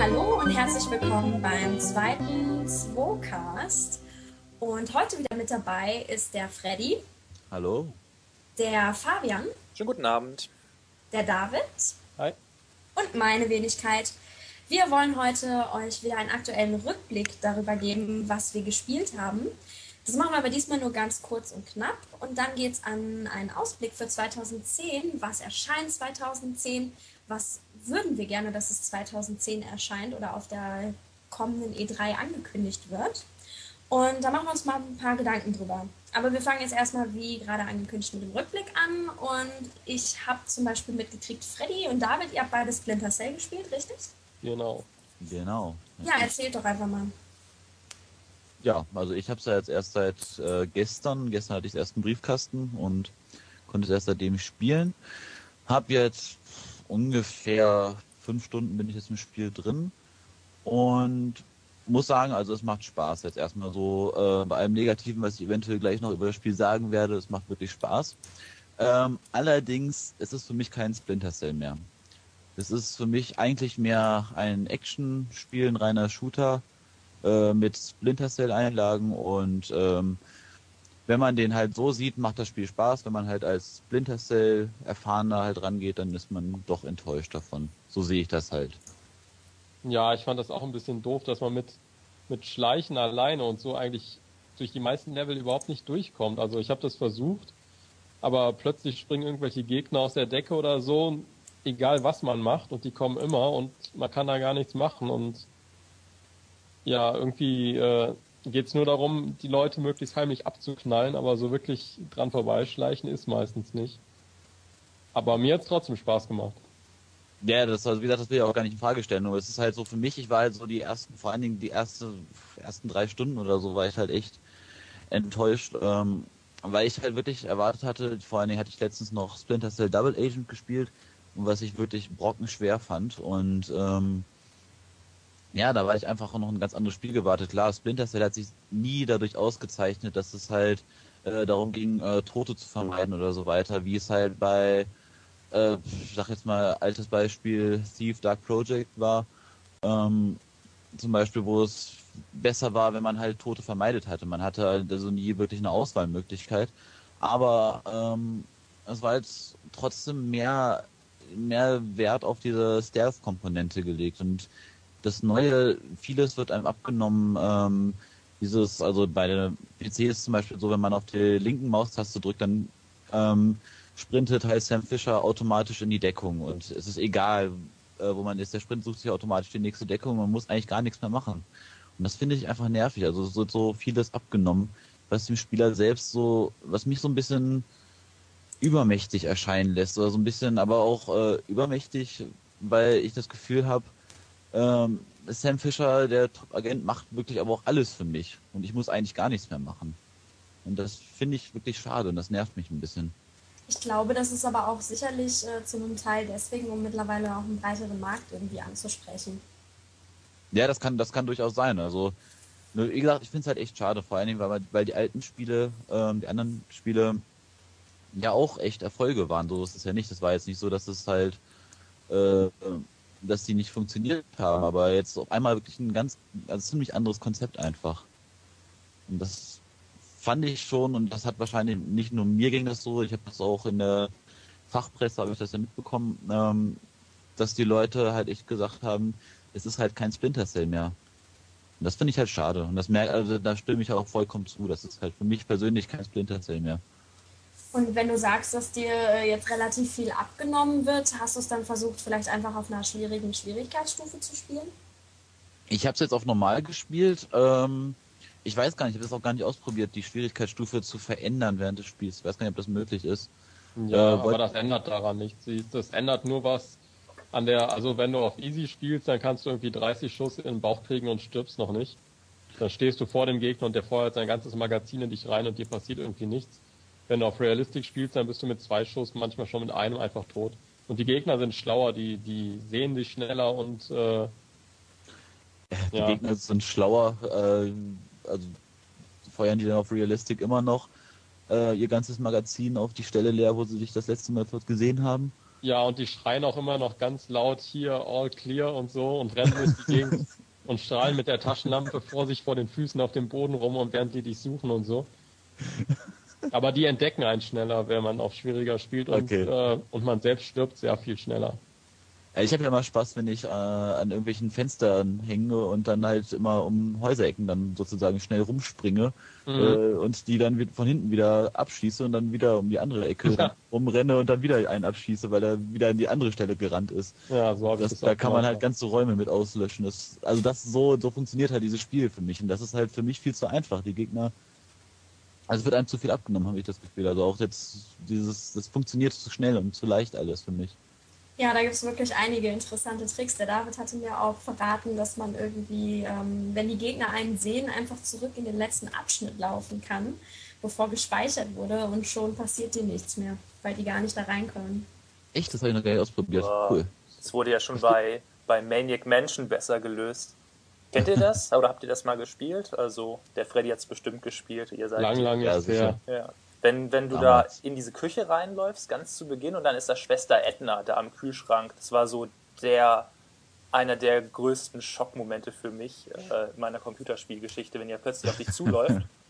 Hallo und herzlich willkommen beim zweiten Zwocast. Und heute wieder mit dabei ist der Freddy, Hallo. der Fabian, Schönen guten Abend. Der David Hi. und meine Wenigkeit. Wir wollen heute euch wieder einen aktuellen Rückblick darüber geben, was wir gespielt haben. Das machen wir aber diesmal nur ganz kurz und knapp. Und dann geht es an einen Ausblick für 2010. Was erscheint 2010? Was würden wir gerne, dass es 2010 erscheint oder auf der kommenden E3 angekündigt wird? Und da machen wir uns mal ein paar Gedanken drüber. Aber wir fangen jetzt erstmal, wie gerade angekündigt, mit dem Rückblick an. Und ich habe zum Beispiel mitgekriegt, Freddy und David, ihr habt beide Splinter Cell gespielt, richtig? Genau. Genau. Ja, erzählt doch einfach mal. Ja, also ich habe es ja jetzt erst seit äh, gestern. Gestern hatte ich den ersten Briefkasten und konnte es erst seitdem spielen. Hab jetzt ungefähr fünf Stunden bin ich jetzt im Spiel drin und muss sagen, also es macht Spaß jetzt erstmal so äh, bei allem Negativen, was ich eventuell gleich noch über das Spiel sagen werde. Es macht wirklich Spaß. Ähm, allerdings ist es für mich kein Splinter Cell mehr. Es ist für mich eigentlich mehr ein Action-Spiel, ein reiner Shooter äh, mit Splinter Cell-Einlagen und ähm, wenn man den halt so sieht, macht das Spiel Spaß. Wenn man halt als Splinter Cell erfahrener halt rangeht, dann ist man doch enttäuscht davon. So sehe ich das halt. Ja, ich fand das auch ein bisschen doof, dass man mit, mit Schleichen alleine und so eigentlich durch die meisten Level überhaupt nicht durchkommt. Also ich habe das versucht, aber plötzlich springen irgendwelche Gegner aus der Decke oder so, egal was man macht, und die kommen immer und man kann da gar nichts machen. Und ja, irgendwie äh, geht nur darum, die Leute möglichst heimlich abzuknallen, aber so wirklich dran vorbeischleichen ist meistens nicht. Aber mir hat's trotzdem Spaß gemacht. Ja, das, also wie gesagt, das will ich auch gar nicht in Frage stellen. Nur es ist halt so für mich, ich war halt so die ersten, vor allen Dingen die erste, ersten drei Stunden oder so, war ich halt echt enttäuscht, ähm, weil ich halt wirklich erwartet hatte, vor allen Dingen hatte ich letztens noch Splinter Cell Double Agent gespielt was ich wirklich brockenschwer fand und ähm, ja, da war ich einfach noch ein ganz anderes Spiel gewartet. Klar, Splinter Cell hat sich nie dadurch ausgezeichnet, dass es halt äh, darum ging, äh, Tote zu vermeiden oder so weiter, wie es halt bei, äh, ich sag jetzt mal, altes Beispiel Thief Dark Project war. Ähm, zum Beispiel, wo es besser war, wenn man halt Tote vermeidet hatte. Man hatte halt also nie wirklich eine Auswahlmöglichkeit. Aber ähm, es war jetzt trotzdem mehr, mehr Wert auf diese Stealth-Komponente gelegt. Und das Neue, vieles wird einem abgenommen. Ähm, dieses, also bei der PC ist zum Beispiel so, wenn man auf die linken Maustaste drückt, dann ähm, sprintet halt Sam Fisher automatisch in die Deckung und es ist egal, äh, wo man ist. Der Sprint sucht sich automatisch die nächste Deckung. Man muss eigentlich gar nichts mehr machen. Und das finde ich einfach nervig. Also so, so vieles abgenommen, was dem Spieler selbst so, was mich so ein bisschen übermächtig erscheinen lässt oder so ein bisschen, aber auch äh, übermächtig, weil ich das Gefühl habe, ähm, Sam Fisher, der Top-Agent, macht wirklich aber auch alles für mich und ich muss eigentlich gar nichts mehr machen. Und das finde ich wirklich schade und das nervt mich ein bisschen. Ich glaube, das ist aber auch sicherlich äh, zu einem Teil deswegen, um mittlerweile auch einen breiteren Markt irgendwie anzusprechen. Ja, das kann, das kann durchaus sein. Also, wie gesagt, ich finde es halt echt schade, vor allen Dingen, weil, weil die alten Spiele, ähm, die anderen Spiele ja auch echt Erfolge waren. So ist es ja nicht. Das war jetzt nicht so, dass es halt, äh, dass die nicht funktioniert haben, aber jetzt auf einmal wirklich ein ganz, also ziemlich anderes Konzept einfach. Und das fand ich schon, und das hat wahrscheinlich nicht nur mir ging das so, ich habe das auch in der Fachpresse, habe ich das ja mitbekommen, ähm, dass die Leute halt echt gesagt haben, es ist halt kein Splinter Cell mehr. Und das finde ich halt schade. Und das merkt, also da stimme ich auch vollkommen zu. Das ist halt für mich persönlich kein Splinter Cell mehr. Und wenn du sagst, dass dir äh, jetzt relativ viel abgenommen wird, hast du es dann versucht, vielleicht einfach auf einer schwierigen Schwierigkeitsstufe zu spielen? Ich habe es jetzt auf normal gespielt. Ähm, ich weiß gar nicht, ich habe es auch gar nicht ausprobiert, die Schwierigkeitsstufe zu verändern während des Spiels. Ich weiß gar nicht, ob das möglich ist. Ja, Äh, aber das ändert daran nichts. Das ändert nur was an der, also wenn du auf Easy spielst, dann kannst du irgendwie 30 Schuss in den Bauch kriegen und stirbst noch nicht. Dann stehst du vor dem Gegner und der feuert sein ganzes Magazin in dich rein und dir passiert irgendwie nichts. Wenn du auf Realistic spielst, dann bist du mit zwei Schuss, manchmal schon mit einem einfach tot. Und die Gegner sind schlauer, die, die sehen dich schneller und äh, die ja. Gegner sind schlauer, äh, also feuern die dann auf Realistic immer noch äh, ihr ganzes Magazin auf die Stelle leer, wo sie dich das letzte Mal dort gesehen haben. Ja, und die schreien auch immer noch ganz laut hier all clear und so und rennen durch die Gegend und strahlen mit der Taschenlampe vor sich vor den Füßen auf dem Boden rum und während die dich suchen und so. Aber die entdecken einen schneller, wenn man auf schwieriger spielt und, okay. äh, und man selbst stirbt sehr viel schneller. Ich habe ja immer Spaß, wenn ich äh, an irgendwelchen Fenstern hänge und dann halt immer um Häuserecken dann sozusagen schnell rumspringe mhm. äh, und die dann von hinten wieder abschieße und dann wieder um die andere Ecke ja. rumrenne und dann wieder einen abschieße, weil er wieder in die andere Stelle gerannt ist. Ja, so das, das Da kann man halt ganze Räume mit auslöschen. Das, also das so, so funktioniert halt dieses Spiel für mich und das ist halt für mich viel zu einfach. Die Gegner also wird einem zu viel abgenommen, habe ich das Gefühl. Also auch jetzt dieses, das funktioniert zu schnell und zu leicht alles für mich. Ja, da gibt es wirklich einige interessante Tricks. Der David hatte mir auch verraten, dass man irgendwie, ähm, wenn die Gegner einen sehen, einfach zurück in den letzten Abschnitt laufen kann, bevor gespeichert wurde und schon passiert dir nichts mehr, weil die gar nicht da reinkommen. Echt? Das habe ich noch gar nicht ausprobiert. Wow. Cool. Das wurde ja schon bei, bei Maniac Mansion besser gelöst. Kennt ihr das? Oder habt ihr das mal gespielt? Also, der Freddy hat es bestimmt gespielt. Ihr seid lang, lang ja, sicher. Ja. Wenn, wenn du Damals. da in diese Küche reinläufst, ganz zu Beginn, und dann ist da Schwester Edna da am Kühlschrank. Das war so der, einer der größten Schockmomente für mich äh, in meiner Computerspielgeschichte, wenn ihr plötzlich auf dich zuläuft.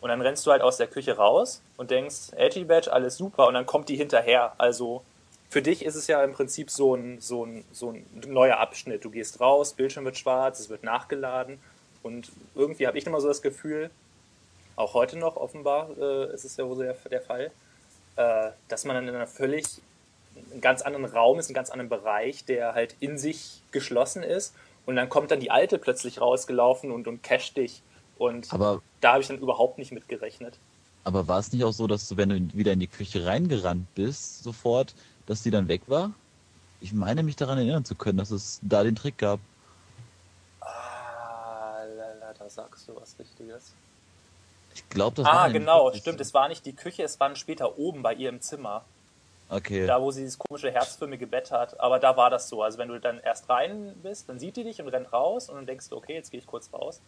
Und dann rennst du halt aus der Küche raus und denkst, Edgy Badge, alles super, und dann kommt die hinterher. Also für dich ist es ja im Prinzip so ein, so ein, so ein neuer Abschnitt. Du gehst raus, Bildschirm wird schwarz, es wird nachgeladen. Und irgendwie habe ich immer so das Gefühl, auch heute noch offenbar äh, ist es ja wohl der, der Fall, äh, dass man dann in einer völlig einen ganz anderen Raum ist, einen ganz anderen Bereich, der halt in sich geschlossen ist und dann kommt dann die alte plötzlich rausgelaufen und, und casht dich und aber, da habe ich dann überhaupt nicht mit gerechnet. Aber war es nicht auch so, dass du, wenn du wieder in die Küche reingerannt bist, sofort, dass die dann weg war? Ich meine mich daran erinnern zu können, dass es da den Trick gab. Ah, lala, da sagst du was Richtiges. Ich glaube, das ah, war. Ah, genau, stimmt. Es war nicht die Küche, es waren später oben bei ihr im Zimmer. Okay. Da, wo sie dieses komische herzförmige Bett hat. Aber da war das so. Also, wenn du dann erst rein bist, dann sieht die dich und rennt raus und dann denkst du, okay, jetzt gehe ich kurz raus.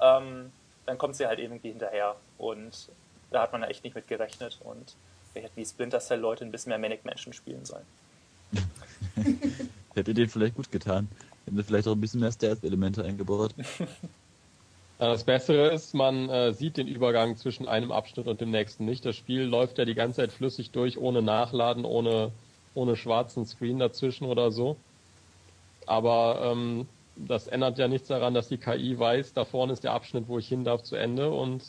Ähm, dann kommt sie halt irgendwie hinterher. Und da hat man echt nicht mit gerechnet. Und vielleicht hätten die Splinter Cell Leute ein bisschen mehr Manic Mansion spielen sollen. Hätte denen vielleicht gut getan. Hätten vielleicht auch ein bisschen mehr Stealth-Elemente eingebaut. Das Bessere ist, man äh, sieht den Übergang zwischen einem Abschnitt und dem nächsten nicht. Das Spiel läuft ja die ganze Zeit flüssig durch, ohne Nachladen, ohne, ohne schwarzen Screen dazwischen oder so. Aber ähm, das ändert ja nichts daran, dass die KI weiß, da vorne ist der Abschnitt, wo ich hin darf, zu Ende. Und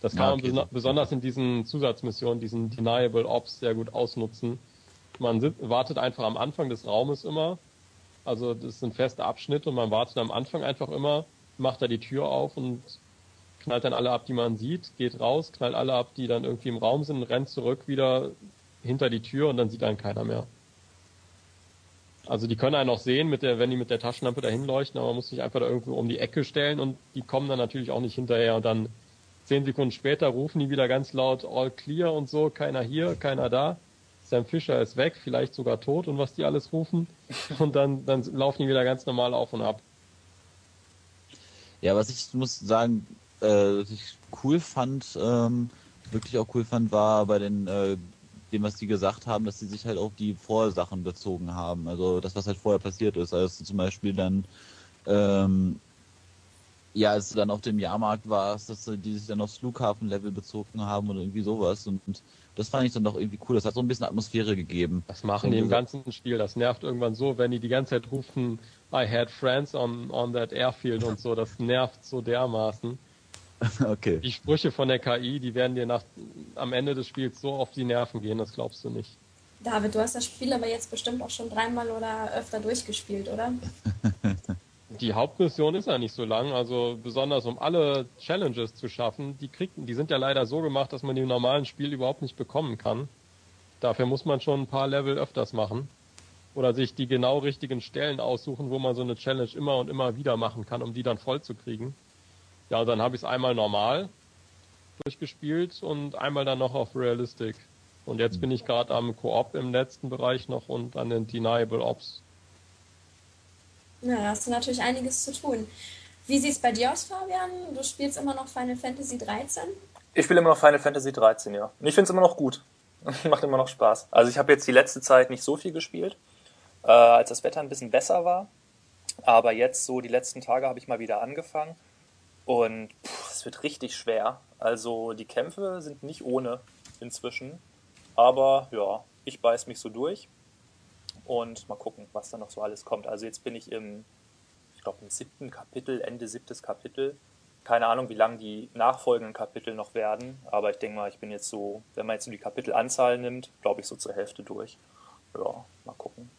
das kann ja, okay. man besonders in diesen Zusatzmissionen, diesen Deniable Ops, sehr gut ausnutzen. Man wartet einfach am Anfang des Raumes immer. Also das sind feste Abschnitte und man wartet am Anfang einfach immer macht er die Tür auf und knallt dann alle ab, die man sieht, geht raus, knallt alle ab, die dann irgendwie im Raum sind, rennt zurück wieder hinter die Tür und dann sieht einen keiner mehr. Also die können einen auch sehen, mit der, wenn die mit der Taschenlampe dahin leuchten, aber man muss sich einfach da irgendwo um die Ecke stellen und die kommen dann natürlich auch nicht hinterher und dann zehn Sekunden später rufen die wieder ganz laut All clear und so, keiner hier, keiner da. Sam Fischer ist weg, vielleicht sogar tot und was die alles rufen. Und dann, dann laufen die wieder ganz normal auf und ab. Ja, was ich muss sagen, äh, was ich cool fand, ähm, wirklich auch cool fand, war bei den äh, dem, was die gesagt haben, dass sie sich halt auf die Vorsachen bezogen haben. Also das, was halt vorher passiert ist. Also zum Beispiel dann, ähm, ja, als du dann auf dem Jahrmarkt warst, dass die sich dann aufs Flughafenlevel bezogen haben oder irgendwie sowas. Und das fand ich dann doch irgendwie cool. Das hat so ein bisschen Atmosphäre gegeben. Das machen die im ganzen Spiel. Das nervt irgendwann so, wenn die die ganze Zeit rufen, I had friends on, on that airfield und so. Das nervt so dermaßen. Okay. Die Sprüche von der KI, die werden dir nach, am Ende des Spiels so auf die Nerven gehen, das glaubst du nicht. David, du hast das Spiel aber jetzt bestimmt auch schon dreimal oder öfter durchgespielt, oder? die Hauptmission ist ja nicht so lang, also besonders um alle Challenges zu schaffen, die kriegen, die sind ja leider so gemacht, dass man die im normalen Spiel überhaupt nicht bekommen kann. Dafür muss man schon ein paar Level öfters machen. Oder sich die genau richtigen Stellen aussuchen, wo man so eine Challenge immer und immer wieder machen kann, um die dann voll zu kriegen. Ja, dann habe ich es einmal normal durchgespielt und einmal dann noch auf Realistic. Und jetzt bin ich gerade am Koop im letzten Bereich noch und an den Deniable Ops. Ja, da hast du natürlich einiges zu tun. Wie sieht es bei dir aus, Fabian? Du spielst immer noch Final Fantasy 13? Ich spiele immer noch Final Fantasy 13, ja. Und ich finde es immer noch gut. Macht immer noch Spaß. Also ich habe jetzt die letzte Zeit nicht so viel gespielt, äh, als das Wetter ein bisschen besser war. Aber jetzt so die letzten Tage habe ich mal wieder angefangen. Und es wird richtig schwer. Also die Kämpfe sind nicht ohne inzwischen. Aber ja, ich beiß mich so durch. Und mal gucken, was da noch so alles kommt. Also jetzt bin ich im, ich glaube, im siebten Kapitel, Ende siebtes Kapitel. Keine Ahnung, wie lang die nachfolgenden Kapitel noch werden. Aber ich denke mal, ich bin jetzt so, wenn man jetzt nur die Kapitelanzahl nimmt, glaube ich so zur Hälfte durch. Ja, mal gucken.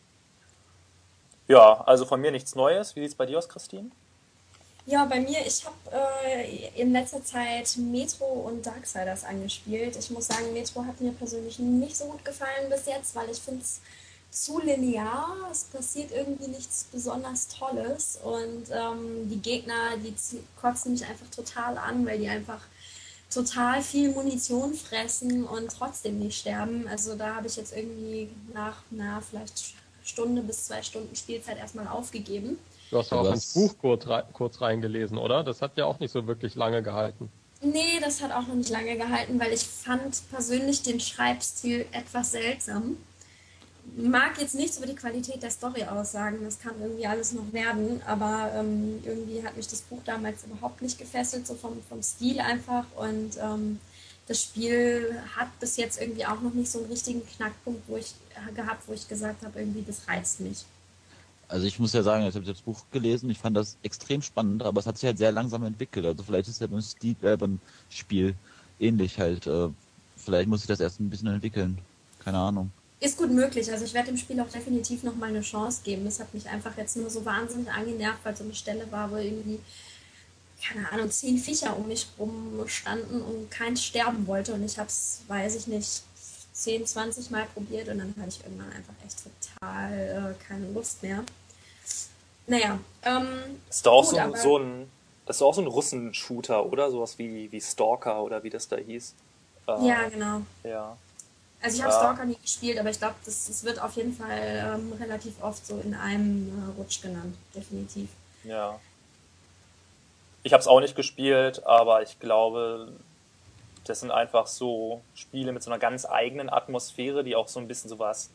Ja, also von mir nichts Neues. Wie sieht es bei dir aus, Christine? Ja, bei mir, ich habe äh, in letzter Zeit Metro und Darksiders angespielt. Ich muss sagen, Metro hat mir persönlich nicht so gut gefallen bis jetzt, weil ich finde es zu linear. Es passiert irgendwie nichts besonders Tolles. Und ähm, die Gegner, die kotzen mich einfach total an, weil die einfach total viel Munition fressen und trotzdem nicht sterben. Also da habe ich jetzt irgendwie nach, na, vielleicht Stunde bis zwei Stunden Spielzeit erstmal aufgegeben. Du hast auch ins Buch kurz, kurz reingelesen, oder? Das hat ja auch nicht so wirklich lange gehalten. Nee, das hat auch noch nicht lange gehalten, weil ich fand persönlich den Schreibstil etwas seltsam. Mag jetzt nichts über die Qualität der Story aussagen, das kann irgendwie alles noch werden, aber ähm, irgendwie hat mich das Buch damals überhaupt nicht gefesselt, so vom, vom Stil einfach. Und ähm, das Spiel hat bis jetzt irgendwie auch noch nicht so einen richtigen Knackpunkt wo ich, äh, gehabt, wo ich gesagt habe, irgendwie das reizt mich. Also ich muss ja sagen, ich habe das Buch gelesen, ich fand das extrem spannend, aber es hat sich halt sehr langsam entwickelt. Also vielleicht ist ja beim, Stil, äh, beim Spiel ähnlich halt. Äh, vielleicht muss ich das erst ein bisschen entwickeln. Keine Ahnung. Ist gut möglich. Also ich werde dem Spiel auch definitiv noch mal eine Chance geben. Es hat mich einfach jetzt nur so wahnsinnig angenervt, weil so eine Stelle war, wo irgendwie, keine Ahnung, zehn Viecher um mich rum standen und keins sterben wollte. Und ich habe es, weiß ich nicht, 10, 20 Mal probiert und dann hatte ich irgendwann einfach echt total äh, keine Lust mehr. Naja, ähm. Ist doch auch gut, so, so, ein. Das ist auch so ein Russen-Shooter, oder? Sowas wie, wie Stalker oder wie das da hieß. Äh, ja, genau. Ja. Also ich habe Stalker nie gespielt, aber ich glaube, das, das wird auf jeden Fall ähm, relativ oft so in einem äh, Rutsch genannt, definitiv. Ja. Ich habe es auch nicht gespielt, aber ich glaube, das sind einfach so Spiele mit so einer ganz eigenen Atmosphäre, die auch so ein bisschen sowas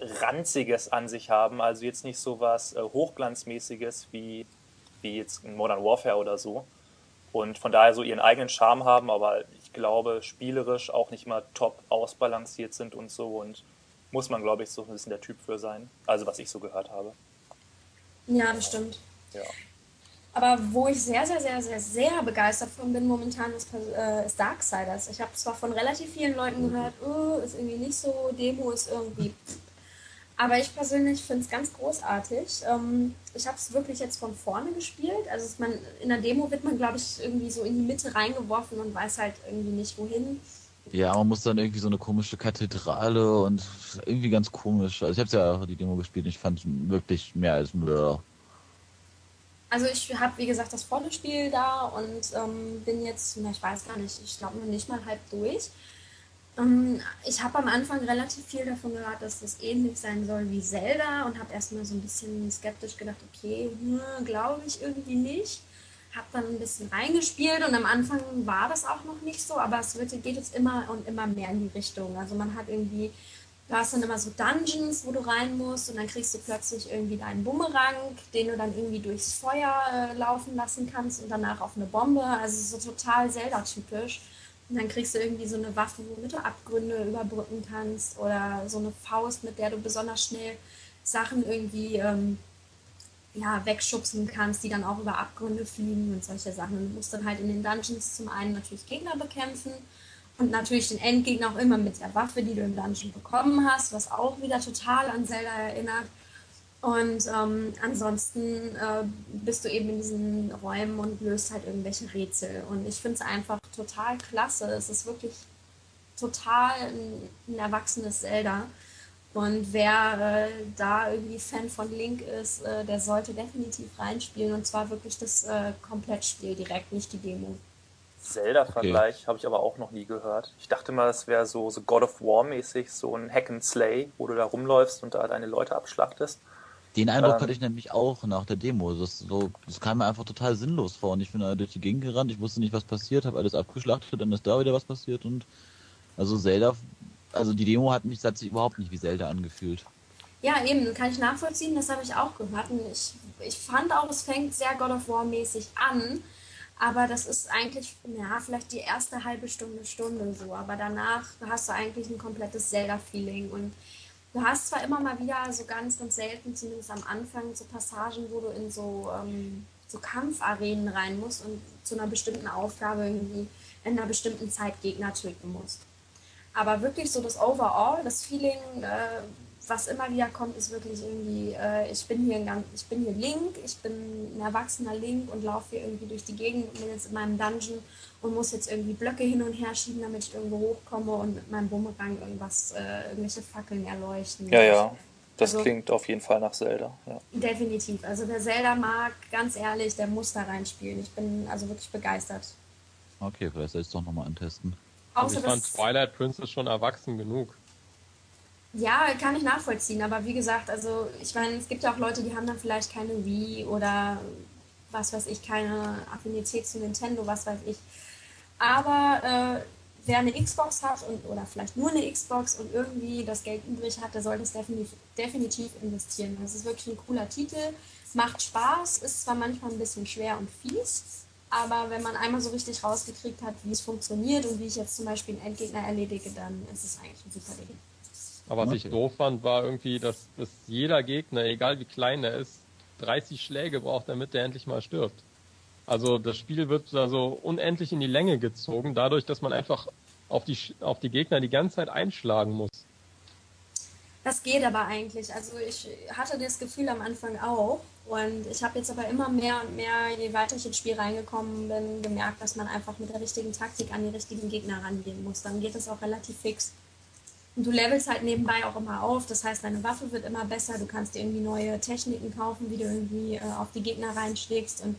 Ranziges an sich haben. Also jetzt nicht sowas äh, Hochglanzmäßiges wie, wie jetzt in Modern Warfare oder so. Und von daher so ihren eigenen Charme haben, aber ich glaube, spielerisch auch nicht mal top ausbalanciert sind und so. Und muss man, glaube ich, so ein bisschen der Typ für sein. Also was ich so gehört habe. Ja, das stimmt. Ja. Aber wo ich sehr, sehr, sehr, sehr, sehr begeistert von bin momentan, ist, äh, ist Darksiders. Ich habe zwar von relativ vielen Leuten gehört, oh, ist irgendwie nicht so, Demo ist irgendwie. Aber ich persönlich finde es ganz großartig. Ähm, ich habe es wirklich jetzt von vorne gespielt. Also man, in der Demo wird man, glaube ich, irgendwie so in die Mitte reingeworfen und weiß halt irgendwie nicht wohin. Ja, man muss dann irgendwie so eine komische Kathedrale und irgendwie ganz komisch. Also ich habe ja auch die Demo gespielt und ich fand es wirklich mehr als Blur. Also ich habe, wie gesagt, das volle Spiel da und ähm, bin jetzt, na, ich weiß gar nicht, ich glaube noch nicht mal halb durch. Ähm, ich habe am Anfang relativ viel davon gehört, dass das ähnlich sein soll wie Zelda und habe erstmal so ein bisschen skeptisch gedacht, okay, hm, glaube ich irgendwie nicht. Habe dann ein bisschen reingespielt und am Anfang war das auch noch nicht so, aber es wird, geht jetzt immer und immer mehr in die Richtung. Also man hat irgendwie Du hast dann immer so Dungeons, wo du rein musst und dann kriegst du plötzlich irgendwie deinen Bumerang, den du dann irgendwie durchs Feuer äh, laufen lassen kannst und danach auf eine Bombe. Also so total Zelda-typisch. Und dann kriegst du irgendwie so eine Waffe, womit du Abgründe überbrücken kannst oder so eine Faust, mit der du besonders schnell Sachen irgendwie ähm, ja, wegschubsen kannst, die dann auch über Abgründe fliegen und solche Sachen. Du musst dann halt in den Dungeons zum einen natürlich Gegner bekämpfen und natürlich den Endgegner auch immer mit der Waffe, die du im Dungeon bekommen hast, was auch wieder total an Zelda erinnert. Und ähm, ansonsten äh, bist du eben in diesen Räumen und löst halt irgendwelche Rätsel. Und ich finde es einfach total klasse. Es ist wirklich total ein, ein erwachsenes Zelda. Und wer äh, da irgendwie Fan von Link ist, äh, der sollte definitiv reinspielen. Und zwar wirklich das äh, Komplettspiel direkt, nicht die Demo. Zelda-Vergleich okay. habe ich aber auch noch nie gehört. Ich dachte mal, es wäre so, so God of War-mäßig, so ein Hack and Slay, wo du da rumläufst und da deine Leute abschlachtest. Den Eindruck ähm, hatte ich nämlich auch nach der Demo. Das, so, das kam mir einfach total sinnlos vor. Und ich bin da durch die Gegend gerannt, ich wusste nicht, was passiert, habe alles abgeschlachtet, dann ist da wieder was passiert und also Zelda, also die Demo hat mich hat sich überhaupt nicht wie Zelda angefühlt. Ja, eben, kann ich nachvollziehen, das habe ich auch gehört. Und ich, ich fand auch, es fängt sehr God of War mäßig an, aber das ist eigentlich, ja, vielleicht die erste halbe Stunde, Stunde so. Aber danach hast du eigentlich ein komplettes Zelda-Feeling. Und du hast zwar immer mal wieder so ganz, ganz selten, zumindest am Anfang, so Passagen, wo du in so, ähm, so Kampfarenen rein musst und zu einer bestimmten Aufgabe irgendwie in einer bestimmten Zeit Gegner töten musst. Aber wirklich so das Overall, das Feeling, äh, was immer wieder kommt, ist wirklich irgendwie, äh, ich bin hier ein ganz, ich bin hier Link, ich bin ein erwachsener Link und laufe hier irgendwie durch die Gegend und bin jetzt in meinem Dungeon und muss jetzt irgendwie Blöcke hin und her schieben, damit ich irgendwo hochkomme und mit meinem Bumerang irgendwas, äh, irgendwelche Fackeln erleuchten. Ja, ja. Das also, klingt auf jeden Fall nach Zelda. Ja. Definitiv. Also wer Zelda mag, ganz ehrlich, der muss da reinspielen. Ich bin also wirklich begeistert. Okay, vielleicht soll ich es doch nochmal antesten. Außer ich fand Twilight Princess schon erwachsen genug. Ja, kann ich nachvollziehen, aber wie gesagt, also ich meine, es gibt ja auch Leute, die haben dann vielleicht keine Wii oder was weiß ich, keine Affinität zu Nintendo, was weiß ich. Aber äh, wer eine Xbox hat und, oder vielleicht nur eine Xbox und irgendwie das Geld übrig hat, der sollte es definitiv, definitiv investieren. Das ist wirklich ein cooler Titel, macht Spaß, ist zwar manchmal ein bisschen schwer und fies, aber wenn man einmal so richtig rausgekriegt hat, wie es funktioniert und wie ich jetzt zum Beispiel einen Endgegner erledige, dann ist es eigentlich ein super Ding. Aber was ich doof fand, war irgendwie, dass, dass jeder Gegner, egal wie klein er ist, 30 Schläge braucht, damit der endlich mal stirbt. Also das Spiel wird da so unendlich in die Länge gezogen, dadurch, dass man einfach auf die, auf die Gegner die ganze Zeit einschlagen muss. Das geht aber eigentlich. Also ich hatte das Gefühl am Anfang auch. Und ich habe jetzt aber immer mehr und mehr, je weiter ich ins Spiel reingekommen bin, gemerkt, dass man einfach mit der richtigen Taktik an die richtigen Gegner rangehen muss. Dann geht es auch relativ fix. Und du levelst halt nebenbei auch immer auf. Das heißt, deine Waffe wird immer besser. Du kannst dir irgendwie neue Techniken kaufen, wie du irgendwie äh, auf die Gegner reinschlägst. Und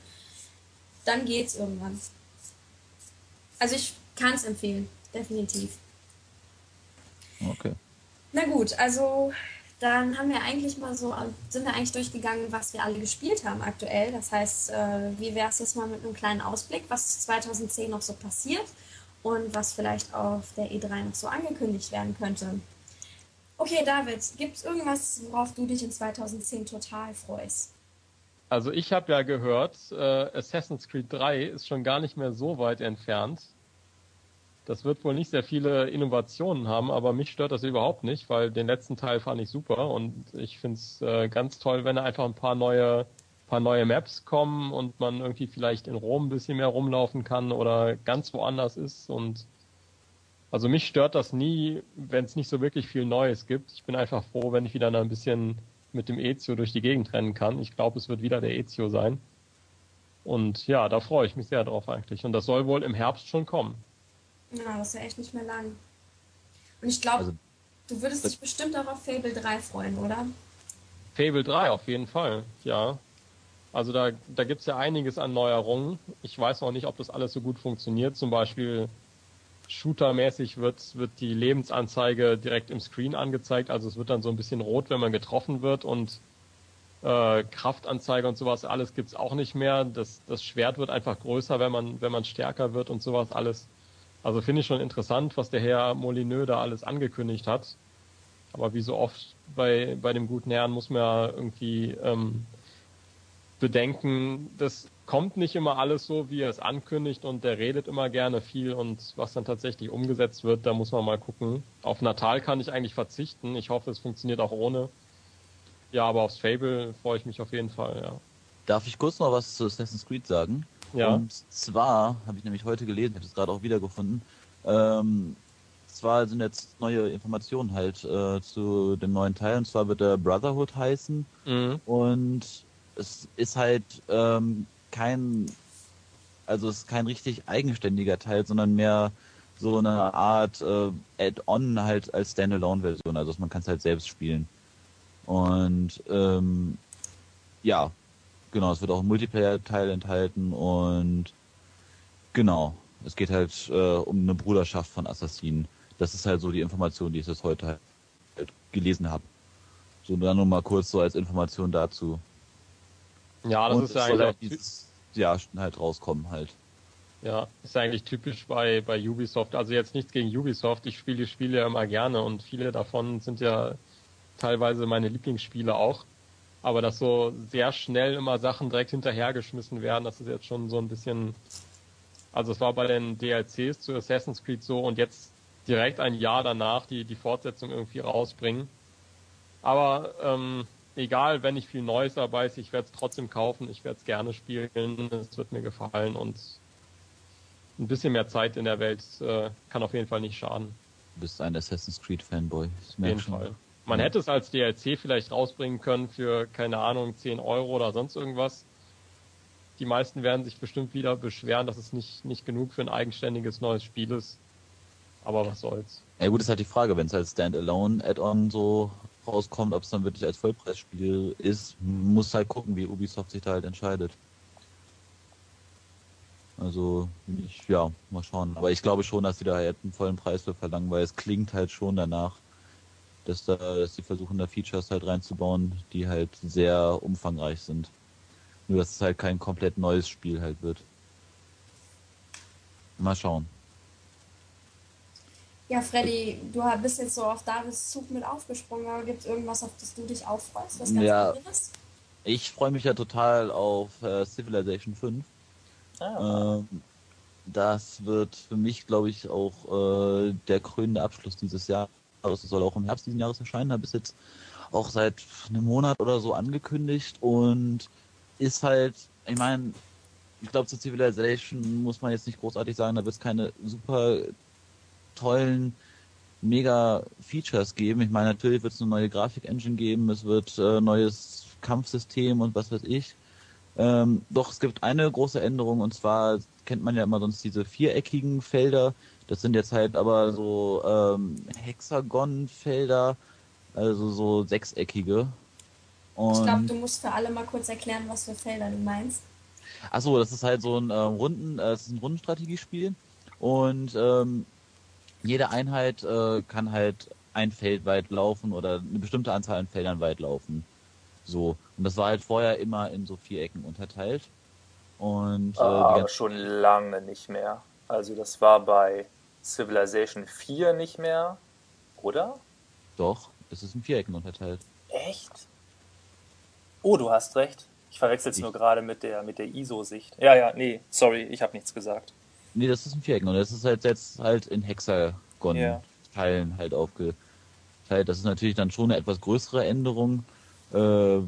dann geht's irgendwann. Also ich kann es empfehlen, definitiv. Okay. Na gut, also dann haben wir eigentlich mal so, sind wir eigentlich durchgegangen, was wir alle gespielt haben aktuell. Das heißt, äh, wie wäre es jetzt mal mit einem kleinen Ausblick, was 2010 noch so passiert? Und was vielleicht auf der E3 noch so angekündigt werden könnte. Okay, David, gibt es irgendwas, worauf du dich in 2010 total freust? Also ich habe ja gehört, äh, Assassin's Creed 3 ist schon gar nicht mehr so weit entfernt. Das wird wohl nicht sehr viele Innovationen haben, aber mich stört das überhaupt nicht, weil den letzten Teil fand ich super und ich finde es äh, ganz toll, wenn er einfach ein paar neue paar neue Maps kommen und man irgendwie vielleicht in Rom ein bisschen mehr rumlaufen kann oder ganz woanders ist und also mich stört das nie, wenn es nicht so wirklich viel Neues gibt. Ich bin einfach froh, wenn ich wieder ein bisschen mit dem Ezio durch die Gegend rennen kann. Ich glaube, es wird wieder der Ezio sein. Und ja, da freue ich mich sehr drauf eigentlich. Und das soll wohl im Herbst schon kommen. Ja, das ist ja echt nicht mehr lang. Und ich glaube, also, du würdest dich bestimmt auch auf Fable 3 freuen, oder? Fable 3 auf jeden Fall, ja. Also da, da gibt es ja einiges an Neuerungen. Ich weiß noch nicht, ob das alles so gut funktioniert. Zum Beispiel shootermäßig wird, wird die Lebensanzeige direkt im Screen angezeigt. Also es wird dann so ein bisschen rot, wenn man getroffen wird und äh, Kraftanzeige und sowas alles gibt's auch nicht mehr. Das, das Schwert wird einfach größer, wenn man, wenn man stärker wird und sowas alles. Also finde ich schon interessant, was der Herr Molyneux da alles angekündigt hat. Aber wie so oft bei, bei dem guten Herrn muss man ja irgendwie ähm, bedenken, das kommt nicht immer alles so, wie er es ankündigt und der redet immer gerne viel und was dann tatsächlich umgesetzt wird, da muss man mal gucken. Auf Natal kann ich eigentlich verzichten. Ich hoffe, es funktioniert auch ohne. Ja, aber aufs Fable freue ich mich auf jeden Fall, ja. Darf ich kurz noch was zu Assassin's Creed sagen? Ja. Und zwar habe ich nämlich heute gelesen, habe es gerade auch wiedergefunden. Ähm, zwar sind jetzt neue Informationen halt äh, zu dem neuen Teil, und zwar wird der Brotherhood heißen. Mhm. Und es ist halt ähm, kein, also es ist kein richtig eigenständiger Teil, sondern mehr so eine Art äh, Add-on halt als Standalone-Version. Also man kann es halt selbst spielen. Und ähm, ja, genau, es wird auch ein Multiplayer-Teil enthalten und genau. es geht halt äh, um eine Bruderschaft von Assassinen. Das ist halt so die Information, die ich jetzt heute halt gelesen habe. So dann nur mal kurz so als Information dazu. Ja, das Und ist ja eigentlich halt auch dieses Jahr halt rauskommen halt. Ja, ist eigentlich typisch bei, bei Ubisoft. Also jetzt nichts gegen Ubisoft. Ich spiele die Spiele ja immer gerne und viele davon sind ja teilweise meine Lieblingsspiele auch. Aber dass so sehr schnell immer Sachen direkt hinterhergeschmissen werden, das ist jetzt schon so ein bisschen. Also es war bei den DLCs zu Assassin's Creed so und jetzt direkt ein Jahr danach die, die Fortsetzung irgendwie rausbringen. Aber ähm, egal, wenn ich viel Neues dabei ist, ich werde es trotzdem kaufen, ich werde es gerne spielen, es wird mir gefallen und ein bisschen mehr Zeit in der Welt äh, kann auf jeden Fall nicht schaden. Du bist ein Assassin's Creed Fanboy. Auf jeden schon. Fall. Man Ja. hätte es als DLC vielleicht rausbringen können für, keine Ahnung, 10 Euro oder sonst irgendwas. Die meisten werden sich bestimmt wieder beschweren, dass es nicht, nicht genug für ein eigenständiges neues Spiel ist. Aber was soll's. Ja gut, ist halt die Frage, wenn es als Standalone-Add-on so rauskommt, ob es dann wirklich als Vollpreisspiel ist, muss halt gucken, wie Ubisoft sich da halt entscheidet. Also, ich, ja, mal schauen. Aber ich glaube schon, dass sie da halt einen vollen Preis für verlangen, weil es klingt halt schon danach, dass da, dass sie versuchen, da Features halt reinzubauen, die halt sehr umfangreich sind. Nur, dass es halt kein komplett neues Spiel halt wird. Mal schauen. Ja, Freddy, du bist jetzt so auf Davids Zug mit aufgesprungen, aber gibt es irgendwas, auf das du dich auch freust, was ganz Ja. anderes? Ich freue mich ja total auf äh, Civilization 5. Ah, Ähm, das wird für mich, glaube ich, auch äh, der krönende Abschluss dieses Jahres. Es soll auch im Herbst diesen Jahres erscheinen. Habe bis jetzt auch seit einem Monat oder so angekündigt und ist halt, ich meine, ich glaube, zu Civilization muss man jetzt nicht großartig sagen, da wird es keine super tollen mega Features geben. Ich meine, natürlich wird es eine neue Grafik-Engine geben, es wird äh, neues Kampfsystem und was weiß ich. Ähm, doch es gibt eine große Änderung und zwar kennt man ja immer sonst diese viereckigen Felder. Das sind jetzt halt aber so ähm, Hexagon-Felder, also so sechseckige. Und Ich glaube, du musst für alle mal kurz erklären, was für Felder du meinst. Achso, das ist halt so ein ähm, Runden, äh, es ist ein Rundenstrategiespiel und ähm, jede Einheit äh, kann halt ein Feld weit laufen oder eine bestimmte Anzahl an Feldern weit laufen. So. Und das war halt vorher immer in so Vierecken unterteilt. Und äh, die aber schon lange nicht mehr. Also das war bei Civilization 4 nicht mehr, oder? doch, es ist in Vierecken unterteilt. Echt? Oh, du hast recht. Ich verwechsel es nur gerade mit der, mit der ISO-Sicht. Ja, ja, nee, sorry, ich habe nichts gesagt. Nee, das ist ein Vierecken und das ist halt jetzt halt in. Hexagon-Teilen halt aufgeteilt. Das ist natürlich dann schon eine etwas größere Änderung. Äh,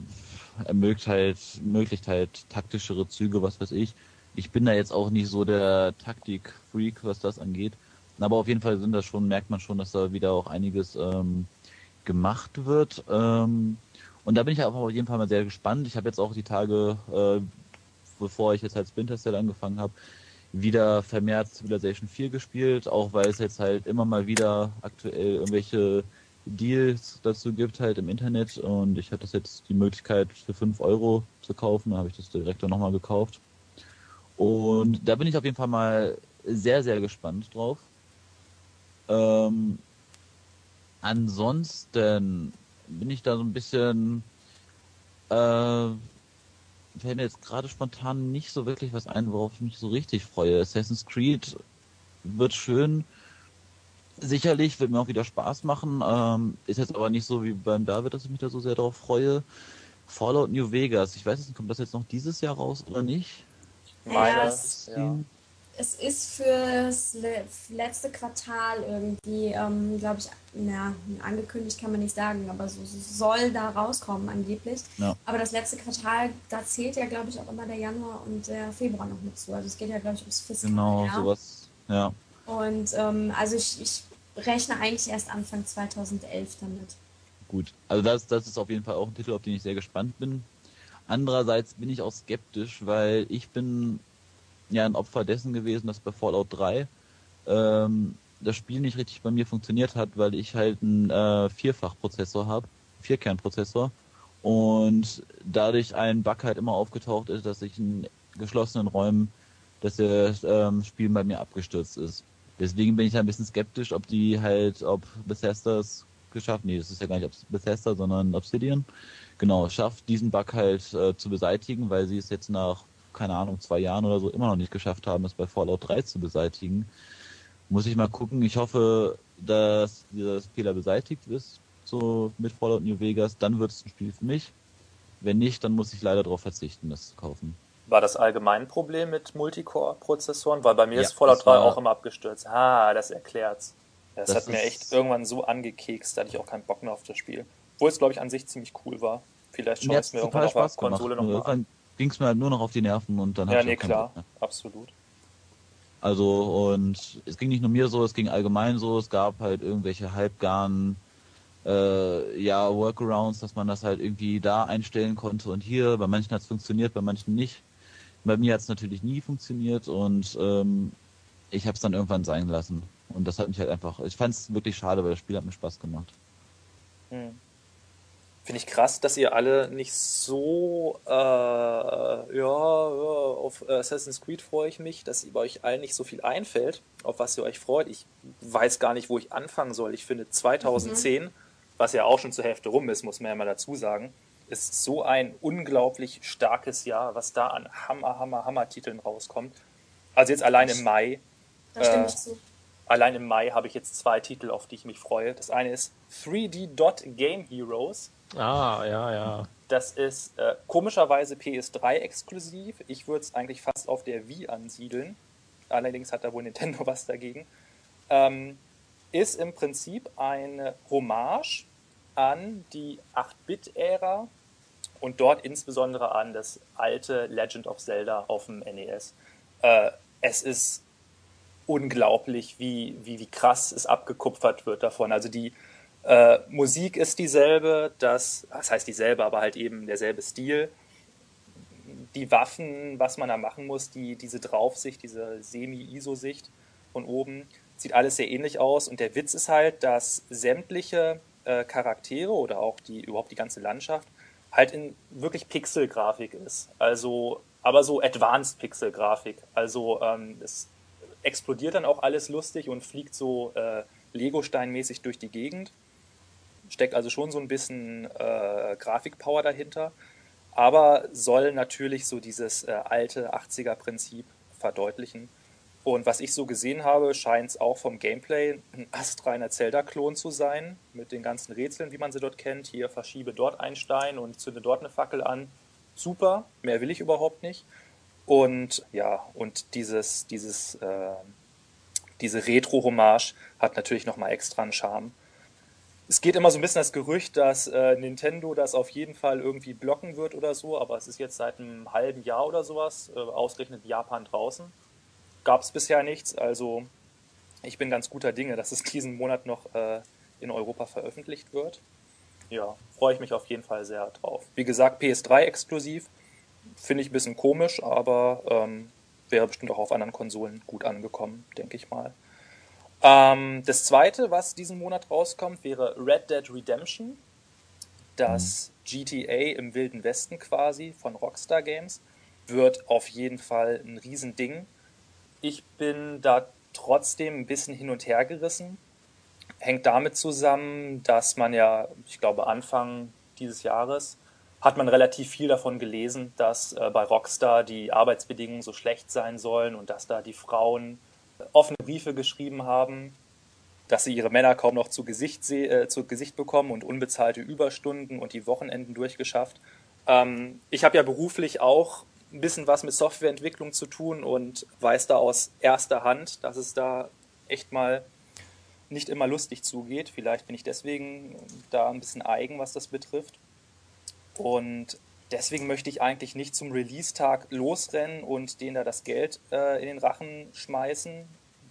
ermöglicht halt, ermöglicht halt taktischere Züge, was weiß ich. Ich bin da jetzt auch nicht so der Taktik-Freak, was das angeht. Aber auf jeden Fall sind das schon, merkt man schon, dass da wieder auch einiges ähm, gemacht wird. Ähm, und da bin ich aber auf jeden Fall mal sehr gespannt. Ich habe jetzt auch die Tage, äh, bevor ich jetzt halt Splinter Cell angefangen habe, wieder vermehrt Civilization 4 gespielt, auch weil es jetzt halt immer mal wieder aktuell irgendwelche Deals dazu gibt halt im Internet und ich hatte das jetzt die Möglichkeit für 5 Euro zu kaufen, da habe ich das direkt dann nochmal gekauft. Und da bin ich auf jeden Fall mal sehr, sehr gespannt drauf. Ähm, ansonsten bin ich da so ein bisschen äh, fällt mir jetzt gerade spontan nicht so wirklich was ein, worauf ich mich so richtig freue. Assassin's Creed wird schön. Sicherlich wird mir auch wieder Spaß machen. Ähm, ist jetzt aber nicht so wie beim David, dass ich mich da so sehr drauf freue. Fallout New Vegas. Ich weiß nicht, kommt das jetzt noch dieses Jahr raus oder nicht? Meine, Ja, ja. Es ist fürs le letzte Quartal irgendwie, ähm, glaube ich, na, angekündigt kann man nicht sagen, aber so, so soll da rauskommen angeblich. Ja. Aber das letzte Quartal, da zählt ja, glaube ich, auch immer der Januar und der Februar noch mit zu. Also es geht ja, glaube ich, ums Fiskal. Genau, ja. sowas. Ja. Und ähm, also ich, ich rechne eigentlich erst Anfang 2011 damit. Gut, also das, das ist auf jeden Fall auch ein Titel, auf den ich sehr gespannt bin. Andererseits bin ich auch skeptisch, weil ich bin ja ein Opfer dessen gewesen, dass bei Fallout 3 ähm, das Spiel nicht richtig bei mir funktioniert hat, weil ich halt einen äh, Vierfachprozessor habe, Vierkernprozessor und dadurch ein Bug halt immer aufgetaucht ist, dass ich in geschlossenen Räumen dass das ähm, Spiel bei mir abgestürzt ist. Deswegen bin ich ein bisschen skeptisch, ob die halt, ob Bethesda es geschafft, nee, das ist ja gar nicht Bethesda, sondern Obsidian, genau, schafft diesen Bug halt äh, zu beseitigen, weil sie es jetzt nach, keine Ahnung, zwei Jahren oder so immer noch nicht geschafft haben, es bei Fallout 3 zu beseitigen. Muss ich mal gucken. Ich hoffe, dass dieser Fehler beseitigt ist, so mit Fallout New Vegas, dann wird es ein Spiel für mich. Wenn nicht, dann muss ich leider darauf verzichten, das zu kaufen. War das allgemein ein Problem mit Multicore-Prozessoren? Weil bei mir ja, ist Fallout 3 auch immer abgestürzt. Ah, das erklärt's. Das, das hat mir echt irgendwann so angekekst, da hatte ich auch keinen Bock mehr auf das Spiel. Obwohl es, glaube ich, an sich ziemlich cool war. Vielleicht schaue ich es mir irgendwann auf der Konsole nochmal an. Ging es mir halt nur noch auf die Nerven und dann Ja, nee, klar, absolut. Also, und es ging nicht nur mir so, es ging allgemein so, es gab halt irgendwelche halbgaren äh, ja, Workarounds, dass man das halt irgendwie da einstellen konnte und hier, bei manchen hat es funktioniert, bei manchen nicht. Bei mir hat es natürlich nie funktioniert und ähm, ich habe es dann irgendwann sein lassen. Und das hat mich halt einfach, ich fand es wirklich schade, weil das Spiel hat mir Spaß gemacht. Hm. Finde ich krass, dass ihr alle nicht so, äh, ja, auf Assassin's Creed freue ich mich, dass bei euch allen nicht so viel einfällt, auf was ihr euch freut. Ich weiß gar nicht, wo ich anfangen soll. Ich finde 2010, mhm. was ja auch schon zur Hälfte rum ist, muss man ja mal dazu sagen, ist so ein unglaublich starkes Jahr, was da an Hammer, Hammer, Hammer-Titeln rauskommt. Also jetzt allein im Mai. Da stimme äh, ich zu allein im Mai habe ich jetzt zwei Titel, auf die ich mich freue. Das eine ist 3D Dot Game Heroes. Ah, ja, ja. Das ist äh, komischerweise PS3 exklusiv. Ich würde es eigentlich fast auf der Wii ansiedeln. Allerdings hat da wohl Nintendo was dagegen. Ähm, ist im Prinzip eine Hommage an die 8-Bit-Ära und dort insbesondere an das alte Legend of Zelda auf dem NES. Äh, es ist unglaublich, wie, wie, wie krass es abgekupfert wird davon. Also die äh, Musik ist dieselbe, das, das heißt dieselbe, aber halt eben derselbe Stil. Die Waffen, was man da machen muss, die, diese Draufsicht, diese Semi-ISO-Sicht von oben, sieht alles sehr ähnlich aus. Und der Witz ist halt, dass sämtliche äh, Charaktere oder auch die, überhaupt die ganze Landschaft halt in wirklich Pixel-Grafik ist. Also, aber so Advanced Pixel-Grafik. Also ähm, es explodiert dann auch alles lustig und fliegt so äh, Lego-Steinmäßig durch die Gegend. Steckt also schon so ein bisschen äh, Grafikpower dahinter, aber soll natürlich so dieses äh, alte 80er-Prinzip verdeutlichen. Und was ich so gesehen habe, scheint es auch vom Gameplay ein astreiner Zelda-Klon zu sein, mit den ganzen Rätseln, wie man sie dort kennt. Hier verschiebe dort einen Stein und zünde dort eine Fackel an. Super, mehr will ich überhaupt nicht. Und ja, und dieses, dieses, äh, diese Retro-Hommage hat natürlich nochmal extra einen Charme. Es geht immer so ein bisschen das Gerücht, dass äh, Nintendo das auf jeden Fall irgendwie blocken wird oder so, aber es ist jetzt seit einem halben Jahr oder sowas, äh, ausgerechnet Japan draußen. Gab es bisher nichts, also ich bin ganz guter Dinge, dass es diesen Monat noch äh, in Europa veröffentlicht wird. Ja, freue ich mich auf jeden Fall sehr drauf. Wie gesagt, PS3 exklusiv. Finde ich ein bisschen komisch, aber ähm, wäre bestimmt auch auf anderen Konsolen gut angekommen, denke ich mal. Ähm, das zweite, was diesen Monat rauskommt, wäre Red Dead Redemption. Das mhm. GTA im Wilden Westen quasi von Rockstar Games. Wird auf jeden Fall ein Riesending. Ich bin da trotzdem ein bisschen hin und her gerissen. Hängt damit zusammen, dass man ja, ich glaube, Anfang dieses Jahres hat man relativ viel davon gelesen, dass äh, bei Rockstar die Arbeitsbedingungen so schlecht sein sollen und dass da die Frauen äh, offene Briefe geschrieben haben, dass sie ihre Männer kaum noch zu Gesicht, äh, zu Gesicht bekommen und unbezahlte Überstunden und die Wochenenden durchgeschafft. Ähm, ich habe ja beruflich auch ein bisschen was mit Softwareentwicklung zu tun und weiß da aus erster Hand, dass es da echt mal nicht immer lustig zugeht. Vielleicht bin ich deswegen da ein bisschen eigen, was das betrifft. Und deswegen möchte ich eigentlich nicht zum Release-Tag losrennen und denen da das Geld äh, in den Rachen schmeißen,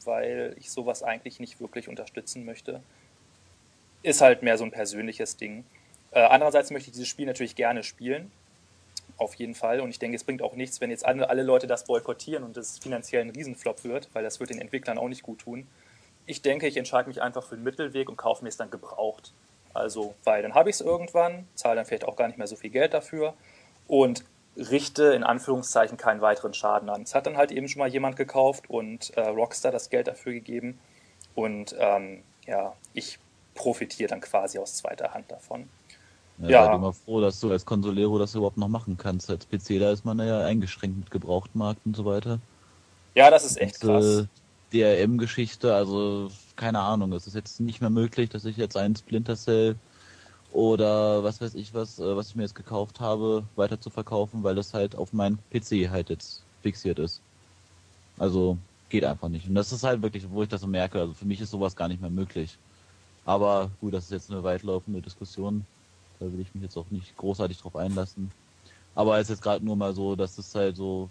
weil ich sowas eigentlich nicht wirklich unterstützen möchte. Ist halt mehr so ein persönliches Ding. Äh, andererseits möchte ich dieses Spiel natürlich gerne spielen. Auf jeden Fall. Und ich denke, es bringt auch nichts, wenn jetzt alle, Leute das boykottieren und es finanziell ein Riesenflop wird, weil das wird den Entwicklern auch nicht gut tun. Ich denke, ich entscheide mich einfach für den Mittelweg und kaufe mir es dann gebraucht. Also, weil dann habe ich es irgendwann, zahle dann vielleicht auch gar nicht mehr so viel Geld dafür. Und richte in Anführungszeichen keinen weiteren Schaden an. Es hat dann halt eben schon mal jemand gekauft und äh, Rockstar das Geld dafür gegeben. Und ähm, ja, ich profitiere dann quasi aus zweiter Hand davon. Ja, ja. Sei immer froh, dass du als Consolero das überhaupt noch machen kannst. Als PC, da ist man ja eingeschränkt mit Gebrauchtmarkt und so weiter. Ja, das ist echt und, krass. Äh, DRM-Geschichte, also keine Ahnung, es ist jetzt nicht mehr möglich, dass ich jetzt einen Splinter Cell oder was weiß ich was, äh, was ich mir jetzt gekauft habe, weiter zu verkaufen, weil das halt auf meinen PC halt jetzt fixiert ist. Also geht einfach nicht. Und das ist halt wirklich, wo ich das so merke, also für mich ist sowas gar nicht mehr möglich. Aber gut, das ist jetzt eine weitlaufende Diskussion. Da will ich mich jetzt auch nicht großartig drauf einlassen. Aber es ist jetzt gerade nur mal so, dass es halt so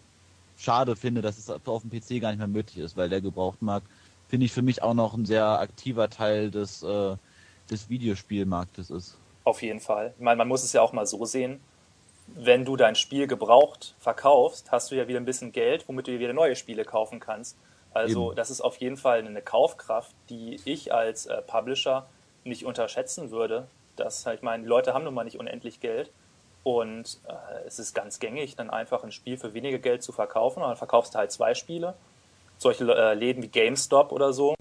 schade finde, dass es auf dem PC gar nicht mehr möglich ist, weil der Gebrauchtmarkt finde ich für mich auch noch ein sehr aktiver Teil des, äh, des Videospielmarktes ist. Auf jeden Fall. Ich meine, man muss es ja auch mal so sehen. Wenn du dein Spiel gebraucht verkaufst, hast du ja wieder ein bisschen Geld, womit du dir wieder neue Spiele kaufen kannst. Also Eben. das ist auf jeden Fall eine Kaufkraft, die ich als äh, Publisher nicht unterschätzen würde. Das, ich meine, die Leute haben nun mal nicht unendlich Geld und äh, es ist ganz gängig, dann einfach ein Spiel für weniger Geld zu verkaufen und dann verkaufst du halt zwei Spiele. Solche äh, Läden wie GameStop oder so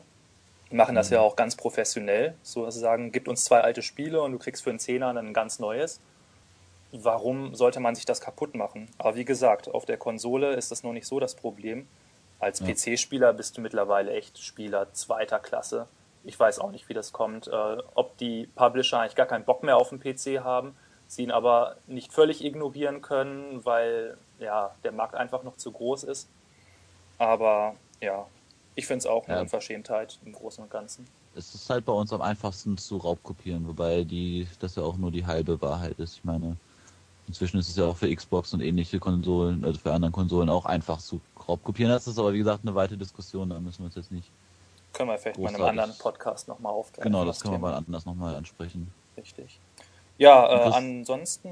machen das mhm. ja auch ganz professionell, so dass sie sagen, gib uns zwei alte Spiele und du kriegst für einen Zehner ein ganz neues. Warum sollte man sich das kaputt machen? Aber wie gesagt, auf der Konsole ist das noch nicht so das Problem. Als ja. PC-Spieler bist du mittlerweile echt Spieler zweiter Klasse. Ich weiß auch nicht, wie das kommt. Äh, ob die Publisher eigentlich gar keinen Bock mehr auf den PC haben, sie ihn aber nicht völlig ignorieren können, weil ja, der Markt einfach noch zu groß ist. Aber ja, ich finde es auch eine ja. Unverschämtheit im Großen und Ganzen. Es ist halt bei uns am einfachsten zu raubkopieren, wobei die, das ja auch nur die halbe Wahrheit ist. Ich meine, inzwischen ist es ja auch für Xbox und ähnliche Konsolen, also für andere Konsolen auch einfach zu raubkopieren. Das ist aber wie gesagt eine weite Diskussion, da müssen wir uns jetzt nicht. Können wir vielleicht mal in einem anderen Podcast nochmal aufgreifen. Genau, das können wir mal anders nochmal ansprechen. Richtig. Ja, äh, ansonsten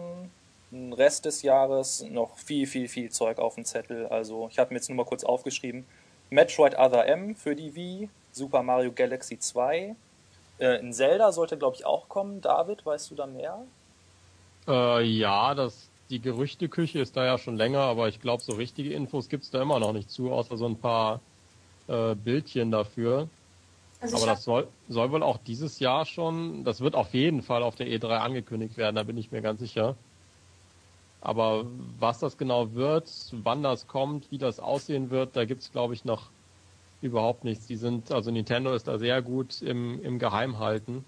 Rest des Jahres noch viel, viel, viel Zeug auf dem Zettel. Also ich habe mir jetzt nur mal kurz aufgeschrieben. Metroid Other M für die Wii, Super Mario Galaxy 2. Äh, ein Zelda sollte, glaube ich, auch kommen. David, weißt du da mehr? Äh, ja, das, die Gerüchteküche ist da ja schon länger, aber ich glaube, so richtige Infos gibt es da immer noch nicht zu, außer so ein paar äh, Bildchen dafür. Also aber das soll, soll wohl auch dieses Jahr schon, das wird auf jeden Fall auf der E3 angekündigt werden, da bin ich mir ganz sicher. Aber was das genau wird, wann das kommt, wie das aussehen wird, da gibt's glaube ich noch überhaupt nichts. Die sind, also Nintendo ist da sehr gut im, im Geheimhalten.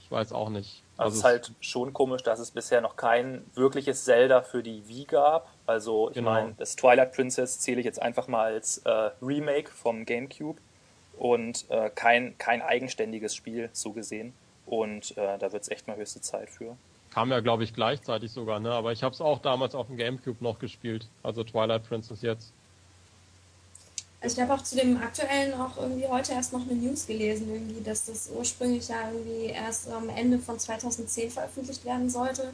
Ich weiß auch nicht. Also, es ist halt schon komisch, dass es bisher noch kein wirkliches Zelda für die Wii gab. Also ich genau. meine, das Twilight Princess zähle ich jetzt einfach mal als äh, Remake vom GameCube und äh, kein, kein eigenständiges Spiel so gesehen. Und äh, da wird es echt mal höchste Zeit für. Kam ja, glaube ich, gleichzeitig sogar, ne? Aber ich habe es auch damals auf dem Gamecube noch gespielt. Also Twilight Princess jetzt. Also ich habe auch zu dem aktuellen auch irgendwie heute erst noch eine News gelesen, irgendwie, dass das ursprünglich ja irgendwie erst am Ende von 2010 veröffentlicht werden sollte.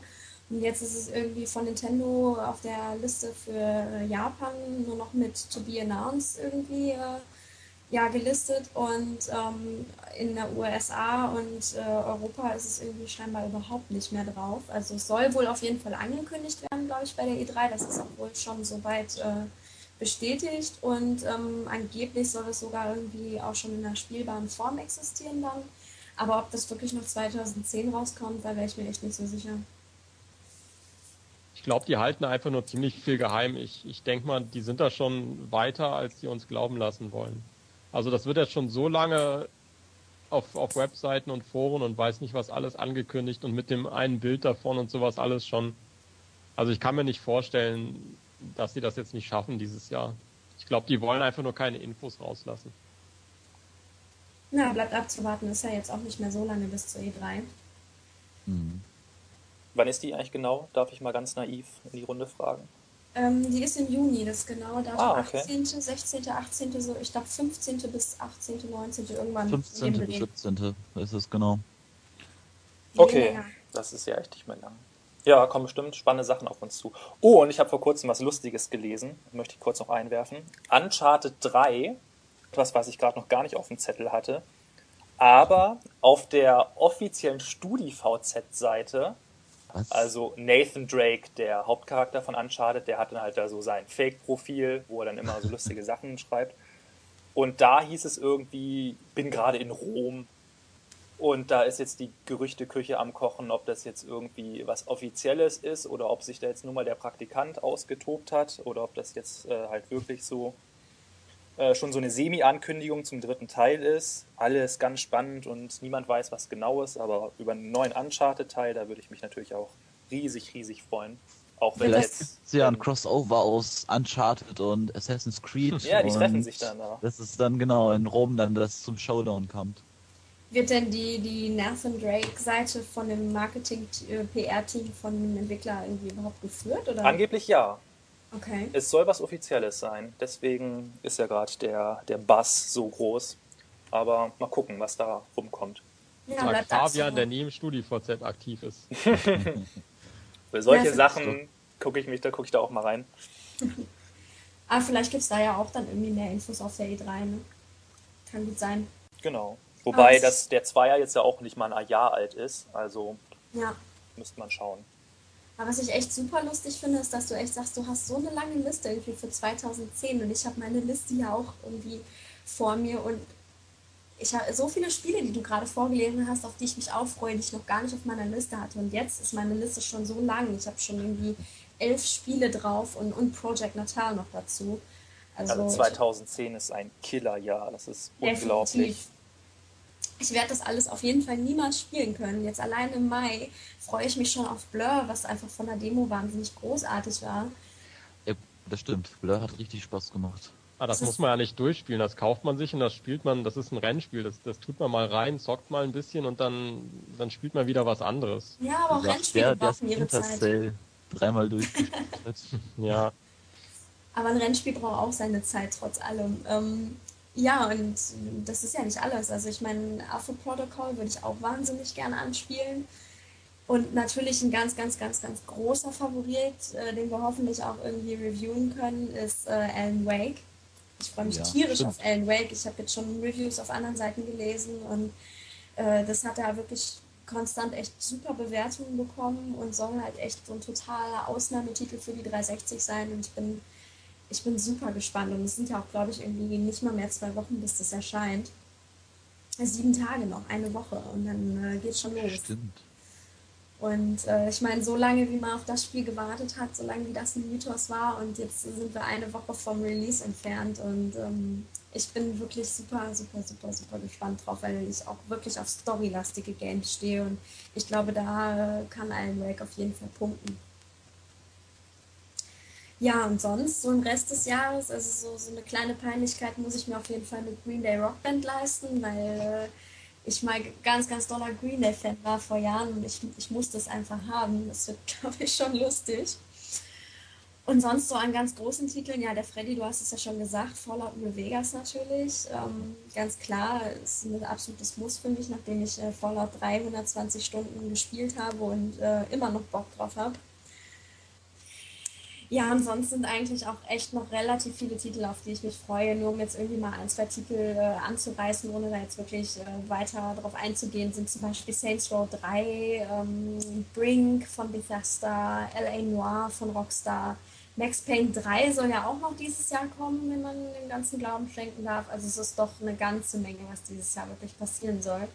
Und jetzt ist es irgendwie von Nintendo auf der Liste für Japan nur noch mit To Be Announced irgendwie äh, ja, gelistet. Und ähm, in der USA und äh, Europa ist es irgendwie scheinbar überhaupt nicht mehr drauf. Also es soll wohl auf jeden Fall angekündigt werden, glaube ich, bei der E3. Das ist auch wohl schon soweit. Äh, bestätigt und ähm, angeblich soll es sogar irgendwie auch schon in einer spielbaren Form existieren dann. Aber ob das wirklich noch 2010 rauskommt, da wäre ich mir echt nicht so sicher. Ich glaube, die halten einfach nur ziemlich viel geheim. Ich, ich denke mal, die sind da schon weiter, als die uns glauben lassen wollen. Also das wird jetzt schon so lange auf, auf Webseiten und Foren und weiß nicht was alles angekündigt und mit dem einen Bild davon und sowas alles schon. Also ich kann mir nicht vorstellen, dass sie das jetzt nicht schaffen dieses Jahr. Ich glaube, die wollen einfach nur keine Infos rauslassen. Na, bleibt abzuwarten, ist ja jetzt auch nicht mehr so lange bis zur E3. Mhm. Wann ist die eigentlich genau? Darf ich mal ganz naiv in die Runde fragen? Ähm, die ist im Juni, das genau Datum ah, okay. 18., 16., 18., so ich glaube 15. bis 18., 19. irgendwann. 15. bis 17. ist es genau. Okay, das ist ja echt nicht mehr lang. Ja, kommen bestimmt spannende Sachen auf uns zu. Oh, und ich habe vor kurzem was Lustiges gelesen, möchte ich kurz noch einwerfen. Uncharted 3, etwas, was ich gerade noch gar nicht auf dem Zettel hatte, aber auf der offiziellen StudiVZ-Seite Was? Also Nathan Drake, der Hauptcharakter von Uncharted, der hat dann halt da so sein Fake-Profil, wo er dann immer so lustige Sachen schreibt. Und da hieß es irgendwie, bin gerade in Rom. Und da ist jetzt die Gerüchteküche am Kochen, ob das jetzt irgendwie was Offizielles ist oder ob sich da jetzt nur mal der Praktikant ausgetobt hat oder ob das jetzt äh, halt wirklich so äh, schon so eine Semi-Ankündigung zum dritten Teil ist. Alles ganz spannend und niemand weiß, was genau ist, aber über einen neuen Uncharted-Teil, da würde ich mich natürlich auch riesig, riesig freuen. Auch wenn Vielleicht jetzt. gibt es ja ein Crossover aus Uncharted und Assassin's Creed. Ja, die treffen sich dann da. Das ist dann genau in Rom dann, das zum Showdown kommt. Wird denn die, die Nathan Drake-Seite von dem Marketing-PR-Team von dem Entwickler irgendwie überhaupt geführt? Oder? Angeblich ja. Okay. Es soll was Offizielles sein. Deswegen ist ja gerade der, der Bass so groß. Aber mal gucken, was da rumkommt. Ja, Sagt Fabian, abzuwarten. der im StudiVZ aktiv ist. Für solche Ja, Sachen gucke ich mich, da gucke ich da auch mal rein. Aber vielleicht gibt es da ja auch dann irgendwie mehr Infos auf der E3. Ne? Kann gut sein. Genau. Wobei das, der Zweier jetzt ja auch nicht mal ein Jahr alt ist. Also Ja. müsste man schauen. Aber was ich echt super lustig finde, ist, dass du echt sagst, du hast so eine lange Liste irgendwie für 2010 und ich habe meine Liste ja auch irgendwie vor mir und ich habe so viele Spiele, die du gerade vorgelesen hast, auf die ich mich auch freue, die ich noch gar nicht auf meiner Liste hatte. Und jetzt ist meine Liste schon so lang. Ich habe schon irgendwie elf Spiele drauf und, und Project Natal noch dazu. Also, Also ich- 2010 ist ein Killerjahr. Das ist unglaublich. Definitiv. Ich werde das alles auf jeden Fall niemals spielen können. Jetzt allein im Mai freue ich mich schon auf Blur, was einfach von der Demo wahnsinnig großartig war. Ja, das stimmt. Blur hat richtig Spaß gemacht. Ah, das muss man ja nicht durchspielen. Das kauft man sich und das spielt man, das ist ein Rennspiel. Das, das tut man mal rein, zockt mal ein bisschen und dann, dann spielt man wieder was anderes. Ja, aber auch sagst, Rennspiele der, brauchen ihre Zeit. Dreimal durchgespielt. Ja. Aber ein Rennspiel braucht auch seine Zeit, trotz allem. Ähm, ja, und das ist ja nicht alles. Also ich meine, Afro Protocol würde ich auch wahnsinnig gerne anspielen. Und natürlich ein ganz, ganz, ganz, ganz großer Favorit, äh, den wir hoffentlich auch irgendwie reviewen können, ist äh, Alan Wake. Ich freue mich Ja, tierisch stimmt. auf Alan Wake. Ich habe jetzt schon Reviews auf anderen Seiten gelesen und äh, das hat ja wirklich konstant echt super Bewertungen bekommen und soll halt echt so ein totaler Ausnahmetitel für die 360 sein. Und ich bin, ich bin super gespannt. Und es sind ja auch, glaube ich, irgendwie nicht mal mehr zwei Wochen, bis das erscheint. Sieben Tage noch, eine Woche und dann äh, geht's schon los. Stimmt. Und äh, ich meine, so lange wie man auf das Spiel gewartet hat, so lange wie das ein Mythos war und jetzt sind wir eine Woche vom Release entfernt und ähm, ich bin wirklich super, super, super, super gespannt drauf, weil ich auch wirklich auf storylastige Games stehe und ich glaube, da kann Alan Wake auf jeden Fall punkten. Ja, und sonst, so im Rest des Jahres, also so, so eine kleine Peinlichkeit muss ich mir auf jeden Fall mit Green Day Rockband leisten, weil äh, ich mal ganz, ganz doller Green Day-Fan war vor Jahren und ich, ich musste es einfach haben. Das wird, glaube ich, schon lustig. Und sonst so an ganz großen Titeln, ja, der Freddy, du hast es ja schon gesagt, Fallout New Vegas natürlich. Ähm, ganz klar, ist ein absolutes Muss für mich, nachdem ich äh, Fallout 320 Stunden gespielt habe und äh, immer noch Bock drauf habe. Ja, und sonst sind eigentlich auch echt noch relativ viele Titel, auf die ich mich freue. Nur um jetzt irgendwie mal ein, zwei Titel äh, anzureißen, ohne da jetzt wirklich äh, weiter drauf einzugehen, sind zum Beispiel Saints Row 3, ähm, Brink von Bethesda, L.A. Noir von Rockstar. Max Payne 3 soll ja auch noch dieses Jahr kommen, wenn man dem ganzen Glauben schenken darf. Also es ist doch eine ganze Menge, was dieses Jahr wirklich passieren soll.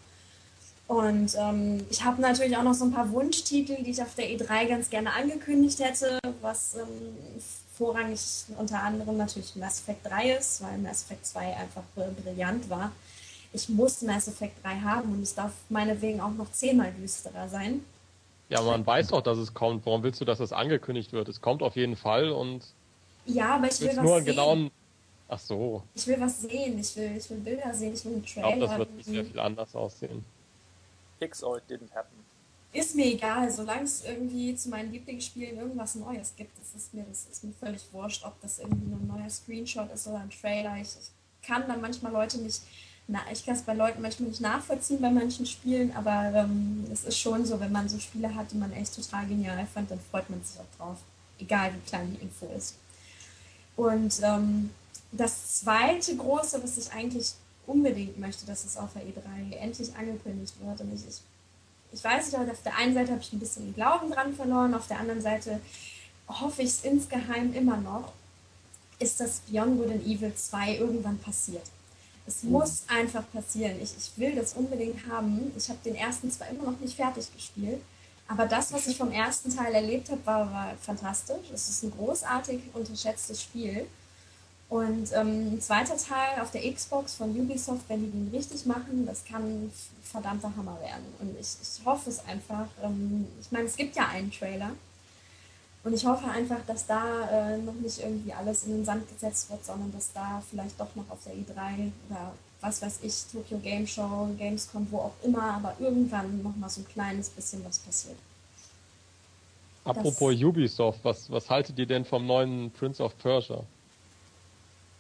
Und ähm, ich habe natürlich auch noch so ein paar Wunschtitel, die ich auf der E3 ganz gerne angekündigt hätte, was ähm, vorrangig unter anderem natürlich Mass Effect 3 ist, weil Mass Effect 2 einfach äh, brillant war. Ich muss Mass Effect 3 haben und es darf meinetwegen auch noch zehnmal düsterer sein. Ja, man weiß doch, dass es kommt. Warum willst du, dass es angekündigt wird? Es kommt auf jeden Fall und Ja, aber ich will was nur sehen. genauen. Ach so, Ich will was sehen, ich will, ich will Bilder sehen, ich will einen ich glaube, Trailer. das wird nicht sehr viel anders aussehen. Fix or it didn't happen. Ist mir egal, solange es irgendwie zu meinen Lieblingsspielen irgendwas Neues gibt, das ist mir, das ist mir völlig wurscht, ob das irgendwie ein neuer Screenshot ist oder ein Trailer. Ich, ich kann dann manchmal Leute nicht, na, ich kann es bei Leuten manchmal nicht nachvollziehen bei manchen Spielen, aber ähm, es ist schon so, wenn man so Spiele hat, die man echt total genial fand, dann freut man sich auch drauf. Egal wie klein die Info ist. Und ähm, das zweite große, was ich eigentlich unbedingt möchte, dass es auf der E3 endlich angekündigt wird, und ich, ich ich weiß nicht, auf der einen Seite habe ich ein bisschen Glauben dran verloren, auf der anderen Seite hoffe ich es insgeheim immer noch, ist, dass Beyond Good and Evil 2 irgendwann passiert. Es mhm. muss einfach passieren. Ich, ich will das unbedingt haben. Ich habe den ersten zwar immer noch nicht fertig gespielt, aber das, was ich vom ersten Teil erlebt habe, war, war fantastisch. Es ist ein großartig unterschätztes Spiel. Und ähm, ein zweiter Teil auf der Xbox von Ubisoft, wenn die den richtig machen, das kann ein verdammter Hammer werden. Und ich, ich hoffe es einfach. Ähm, ich meine, es gibt ja einen Trailer. Und ich hoffe einfach, dass da äh, noch nicht irgendwie alles in den Sand gesetzt wird, sondern dass da vielleicht doch noch auf der E3 oder was weiß ich, Tokyo Game Show, Gamescom, wo auch immer, aber irgendwann noch mal so ein kleines bisschen was passiert. Apropos das, Ubisoft, was, was haltet ihr denn vom neuen Prince of Persia?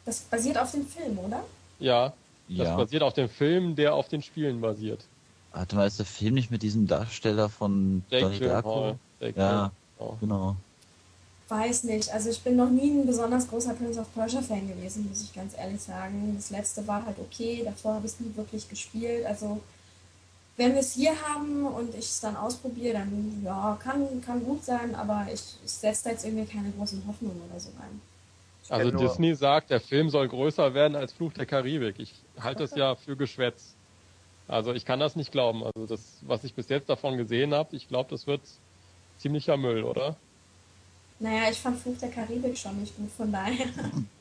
Das basiert auf dem Film, oder? Ja, das ja. basiert auf dem Film, der auf den Spielen basiert. Warte mal, ist der Film nicht mit diesem Darsteller von Jake Gyllenhaal? Ja, genau weiß nicht. Also ich bin noch nie ein besonders großer Prince of Persia Fan gewesen, muss ich ganz ehrlich sagen. Das letzte war halt okay, davor habe ich es nie wirklich gespielt. Also wenn wir es hier haben und ich es dann ausprobiere, dann ja, kann, kann gut sein, aber ich, ich setze da jetzt irgendwie keine großen Hoffnungen oder so rein. Also Disney sagt, der Film soll größer werden als Fluch der Karibik. Ich halte es ja für Geschwätz. Also ich kann das nicht glauben. Also das, was ich bis jetzt davon gesehen habe, ich glaube, das wird ziemlicher Müll, oder? Naja, ich fand Fluch der Karibik schon nicht gut, von daher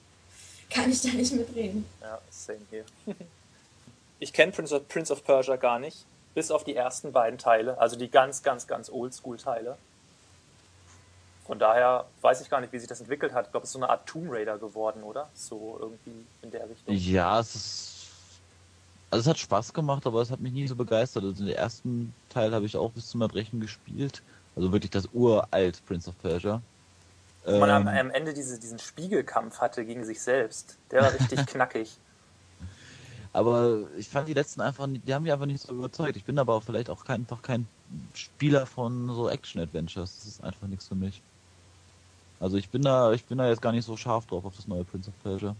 kann ich da nicht mitreden. Ja, same hier. Ich kenne Prince of, Prince of Persia gar nicht, bis auf die ersten beiden Teile, also die ganz, ganz, ganz Oldschool-Teile. Von daher weiß ich gar nicht, wie sich das entwickelt hat. Ich glaube, es ist so eine Art Tomb Raider geworden, oder? So irgendwie in der Richtung. Ja, es ist. Also es hat Spaß gemacht, aber es hat mich nie so begeistert. Also den ersten Teil habe ich auch bis zum Erbrechen gespielt. Also wirklich das uralt Prince of Persia. Wo man am, ähm. am Ende diese, diesen Spiegelkampf hatte gegen sich selbst. Der war richtig knackig. Aber ich fand die letzten einfach, die haben mich einfach nicht so überzeugt. Ich bin aber auch vielleicht auch kein, einfach kein Spieler von so Action-Adventures. Das ist einfach nichts für mich. Also ich bin da, ich bin da jetzt gar nicht so scharf drauf auf das neue Prince of Persia.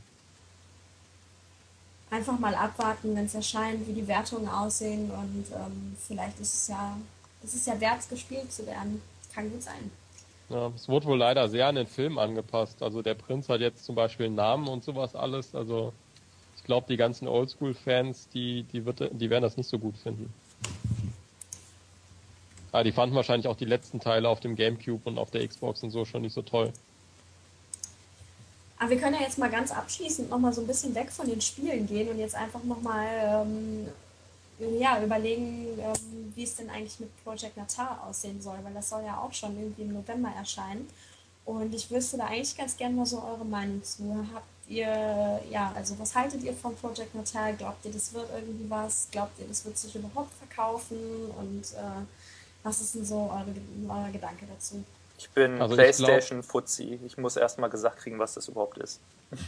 Einfach mal abwarten, wenn es erscheint, wie die Wertungen aussehen und ähm, vielleicht ist es ja, ist es ja wert, gespielt zu werden. Kann gut sein. Ja, es wurde wohl leider sehr an den Film angepasst. Also der Prinz hat jetzt zum Beispiel einen Namen und sowas alles. Also ich glaube, die ganzen Oldschool-Fans, die, die, die werden das nicht so gut finden. Ah, die fanden wahrscheinlich auch die letzten Teile auf dem Gamecube und auf der Xbox und so schon nicht so toll. Aber wir können ja jetzt mal ganz abschließend nochmal so ein bisschen weg von den Spielen gehen und jetzt einfach nochmal ähm, ja, überlegen, ähm, wie es denn eigentlich mit Project Natal aussehen soll, weil das soll ja auch schon irgendwie im November erscheinen. Und ich wüsste da eigentlich ganz gerne mal so eure Meinung zu. Habt ihr, ja, also was haltet ihr von Project Natal? Glaubt ihr, das wird irgendwie was? Glaubt ihr, das wird sich überhaupt verkaufen? Und äh, was ist denn so eure, euer Gedanke dazu? Ich bin also PlayStation Fuzzi. Ich muss erst mal gesagt kriegen, was das überhaupt ist.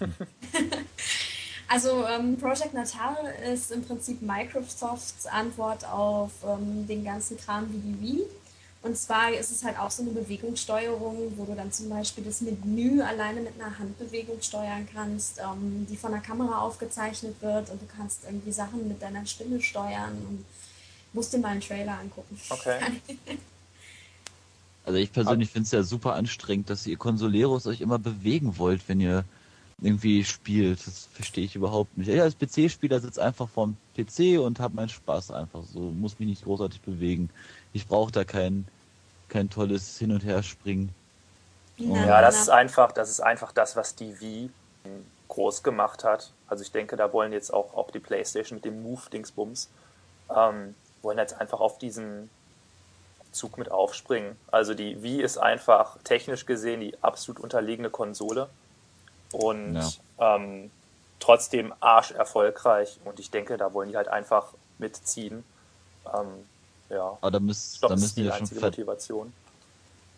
Also ähm, Project Natal ist im Prinzip Microsofts Antwort auf ähm, den ganzen Kram wie die Wii. Und zwar ist es halt auch so eine Bewegungssteuerung, wo du dann zum Beispiel das Menü alleine mit einer Handbewegung steuern kannst, ähm, die von der Kamera aufgezeichnet wird und du kannst irgendwie Sachen mit deiner Stimme steuern und musst dir mal einen Trailer angucken. Okay. Also ich persönlich finde es ja super anstrengend, dass ihr Consoleros euch immer bewegen wollt, wenn ihr irgendwie spielt. Das verstehe ich überhaupt nicht. Ich als PC-Spieler sitze einfach vorm PC und habe meinen Spaß einfach so. Muss mich nicht großartig bewegen. Ich brauche da kein, kein tolles Hin- und Herspringen. Ja, das ist einfach, das ist einfach das, was die Wii groß gemacht hat. Also ich denke, da wollen jetzt auch, auch die Playstation mit dem Move-Dingsbums, ähm, wollen jetzt einfach auf diesen Zug mit aufspringen. Also die Wii ist einfach technisch gesehen die absolut unterlegene Konsole und ja. ähm, trotzdem arsch erfolgreich. Und ich denke, da wollen die halt einfach mitziehen. Ähm, ja. Aber da, müsst, glaub, da müssen die, die schon Motivation.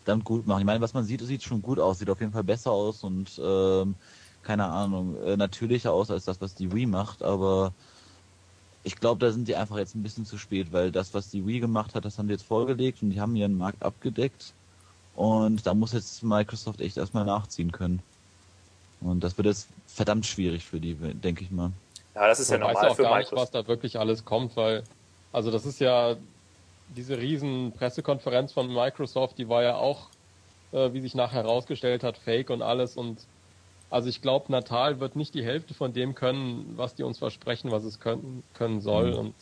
Verdammt gut machen. Ich meine, was man sieht, sieht schon gut aus, sieht auf jeden Fall besser aus und ähm, keine Ahnung, äh, natürlicher aus als das, was die Wii macht, aber ich glaube, da sind die einfach jetzt ein bisschen zu spät, weil das, was die Wii gemacht hat, das haben die jetzt vorgelegt und die haben ihren Markt abgedeckt. Und da muss jetzt Microsoft echt erstmal nachziehen können. Und das wird jetzt verdammt schwierig für die, denke ich mal. Ja, das ist ja normal weiß auch für gar Microsoft. Nicht, was da wirklich alles kommt, weil, also das ist ja diese riesen Pressekonferenz von Microsoft, die war ja auch, äh, wie sich nachher herausgestellt hat, fake und alles. Und also ich glaube, Natal wird nicht die Hälfte von dem können, was die uns versprechen, was es können, können soll. Mhm. Und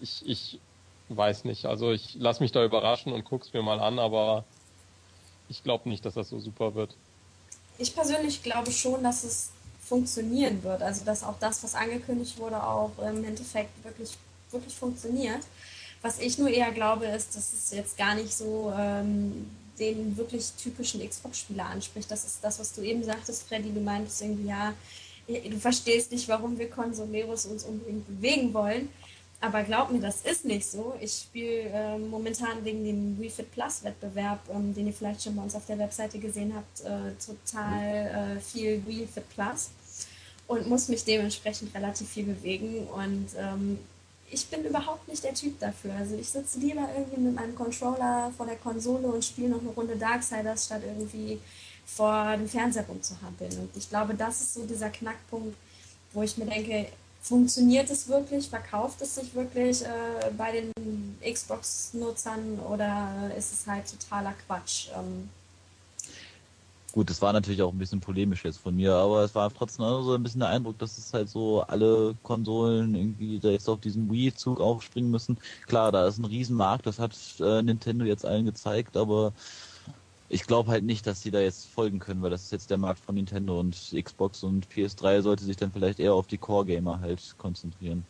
ich, ich weiß nicht. Also ich lasse mich da überraschen und guck's mir mal an, aber ich glaube nicht, dass das so super wird. Ich persönlich glaube schon, dass es funktionieren wird. Also dass auch das, was angekündigt wurde, auch im Endeffekt wirklich, wirklich funktioniert. Was ich nur eher glaube, ist, dass es jetzt gar nicht so ähm, den wirklich typischen Xbox-Spieler anspricht. Das ist das, was du eben sagtest, Freddy. Du meintest irgendwie, ja, du verstehst nicht, warum wir Consoleros uns unbedingt bewegen wollen. Aber glaub mir, das ist nicht so. Ich spiele äh, momentan wegen dem Refit Plus Wettbewerb, ähm, den ihr vielleicht schon bei uns auf der Webseite gesehen habt, äh, total äh, viel Refit Plus und muss mich dementsprechend relativ viel bewegen. Und ähm, ich bin überhaupt nicht der Typ dafür. Also ich sitze lieber irgendwie mit meinem Controller vor der Konsole und spiele noch eine Runde Darksiders, statt irgendwie vor dem Fernseher rumzuhampeln. Und ich glaube, das ist so dieser Knackpunkt, wo ich mir denke, funktioniert es wirklich, verkauft es sich wirklich äh, bei den Xbox-Nutzern oder ist es halt totaler Quatsch? Ähm, Gut, das war natürlich auch ein bisschen polemisch jetzt von mir, aber es war trotzdem so ein bisschen der Eindruck, dass es halt so alle Konsolen irgendwie da jetzt auf diesen Wii-Zug aufspringen müssen. Klar, da ist ein Riesenmarkt, das hat äh, Nintendo jetzt allen gezeigt, aber ich glaube halt nicht, dass sie da jetzt folgen können, weil das ist jetzt der Markt von Nintendo und Xbox und PS3 sollte sich dann vielleicht eher auf die Core-Gamer halt konzentrieren.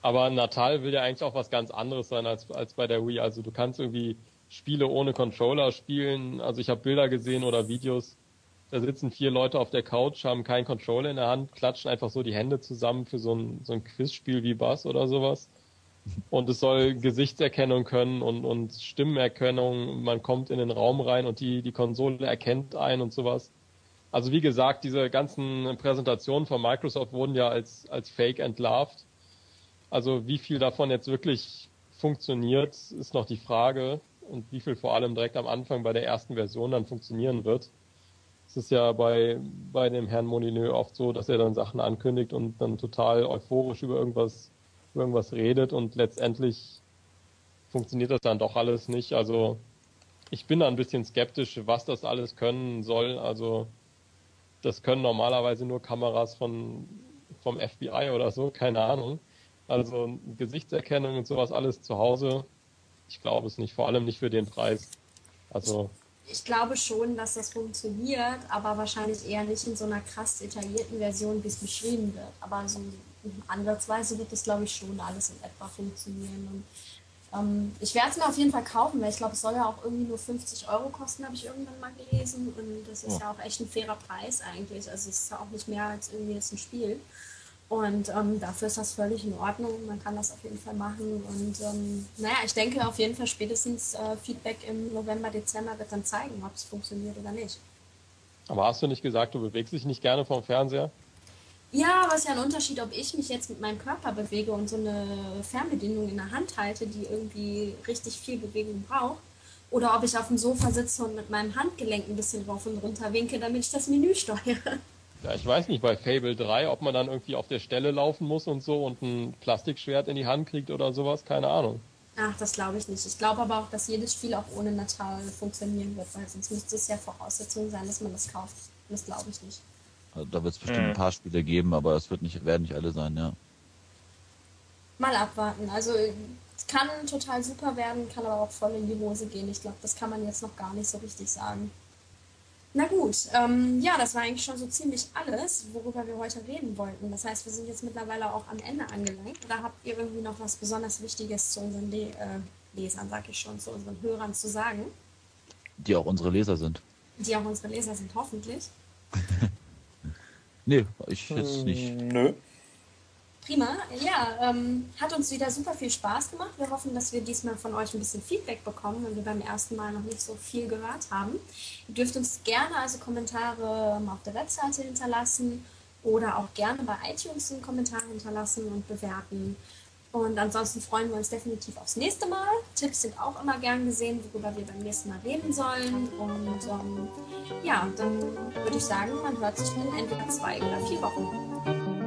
Aber Natal will ja eigentlich auch was ganz anderes sein als, als bei der Wii. Also du kannst irgendwie Spiele ohne Controller spielen. Also ich habe Bilder gesehen oder Videos. Da sitzen vier Leute auf der Couch, haben keinen Controller in der Hand, klatschen einfach so die Hände zusammen für so ein, so ein Quizspiel wie Bass oder sowas. Und es soll Gesichtserkennung können und, und Stimmenerkennung. Man kommt in den Raum rein und die, die Konsole erkennt ein und sowas. Also wie gesagt, diese ganzen Präsentationen von Microsoft wurden ja als, als Fake entlarvt. Also wie viel davon jetzt wirklich funktioniert, ist noch die Frage und wie viel vor allem direkt am Anfang bei der ersten Version dann funktionieren wird. Es ist ja bei, bei dem Herrn Molineux oft so, dass er dann Sachen ankündigt und dann total euphorisch über irgendwas, über irgendwas redet und letztendlich funktioniert das dann doch alles nicht. Also ich bin da ein bisschen skeptisch, was das alles können soll. Also das können normalerweise nur Kameras von, vom FBI oder so, keine Ahnung. Also Gesichtserkennung und sowas alles zu Hause ich glaube es nicht, vor allem nicht für den Preis. Also. Ich, glaube schon, dass das funktioniert, aber wahrscheinlich eher nicht in so einer krass detaillierten Version, wie es beschrieben wird. Aber so ansatzweise wird das, glaube ich, schon alles in etwa funktionieren. Und, ähm, ich werde es mir auf jeden Fall kaufen, weil ich glaube, es soll ja auch irgendwie nur 50 Euro kosten, habe ich irgendwann mal gelesen. Und das ist oh. ja auch echt ein fairer Preis eigentlich. Also es ist ja auch nicht mehr als irgendwie jetzt ein Spiel. Und ähm, dafür ist das völlig in Ordnung. Man kann das auf jeden Fall machen. Und ähm, naja, ich denke auf jeden Fall spätestens äh, Feedback im November, Dezember wird dann zeigen, ob es funktioniert oder nicht. Aber hast du nicht gesagt, du bewegst dich nicht gerne vom Fernseher? Ja, aber es ist ja ein Unterschied, ob ich mich jetzt mit meinem Körper bewege und so eine Fernbedienung in der Hand halte, die irgendwie richtig viel Bewegung braucht. Oder ob ich auf dem Sofa sitze und mit meinem Handgelenk ein bisschen rauf und runter winke, damit ich das Menü steuere. Ja, ich weiß nicht, bei Fable 3, ob man dann irgendwie auf der Stelle laufen muss und so und ein Plastikschwert in die Hand kriegt oder sowas, keine Ahnung. Ach, das glaube ich nicht. Ich glaube aber auch, dass jedes Spiel auch ohne Natal funktionieren wird, weil sonst müsste es ja Voraussetzung sein, dass man das kauft. Das glaube ich nicht. Also da wird es bestimmt mhm. ein paar Spiele geben, aber es wird nicht, werden nicht alle sein, ja. Mal abwarten. Also es kann total super werden, kann aber auch voll in die Hose gehen. Ich glaube, das kann man jetzt noch gar nicht so richtig sagen. Na gut, ähm, ja, das war eigentlich schon so ziemlich alles, worüber wir heute reden wollten. Das heißt, wir sind jetzt mittlerweile auch am Ende angelangt. Oder habt ihr irgendwie noch was besonders Wichtiges zu unseren Le äh, Lesern, sag ich schon, zu unseren Hörern zu sagen? Die auch unsere Leser sind. Die auch unsere Leser sind, hoffentlich. nee, ich jetzt nicht. Nö. Prima, ja, ähm, hat uns wieder super viel Spaß gemacht. Wir hoffen, dass wir diesmal von euch ein bisschen Feedback bekommen, weil wir beim ersten Mal noch nicht so viel gehört haben. Ihr dürft uns gerne also Kommentare ähm, auf der Webseite hinterlassen oder auch gerne bei iTunes einen Kommentar hinterlassen und bewerten. Und ansonsten freuen wir uns definitiv aufs nächste Mal. Tipps sind auch immer gern gesehen, worüber wir beim nächsten Mal reden sollen. Und ähm, ja, dann würde ich sagen, man hört sich in entweder zwei oder vier Wochen.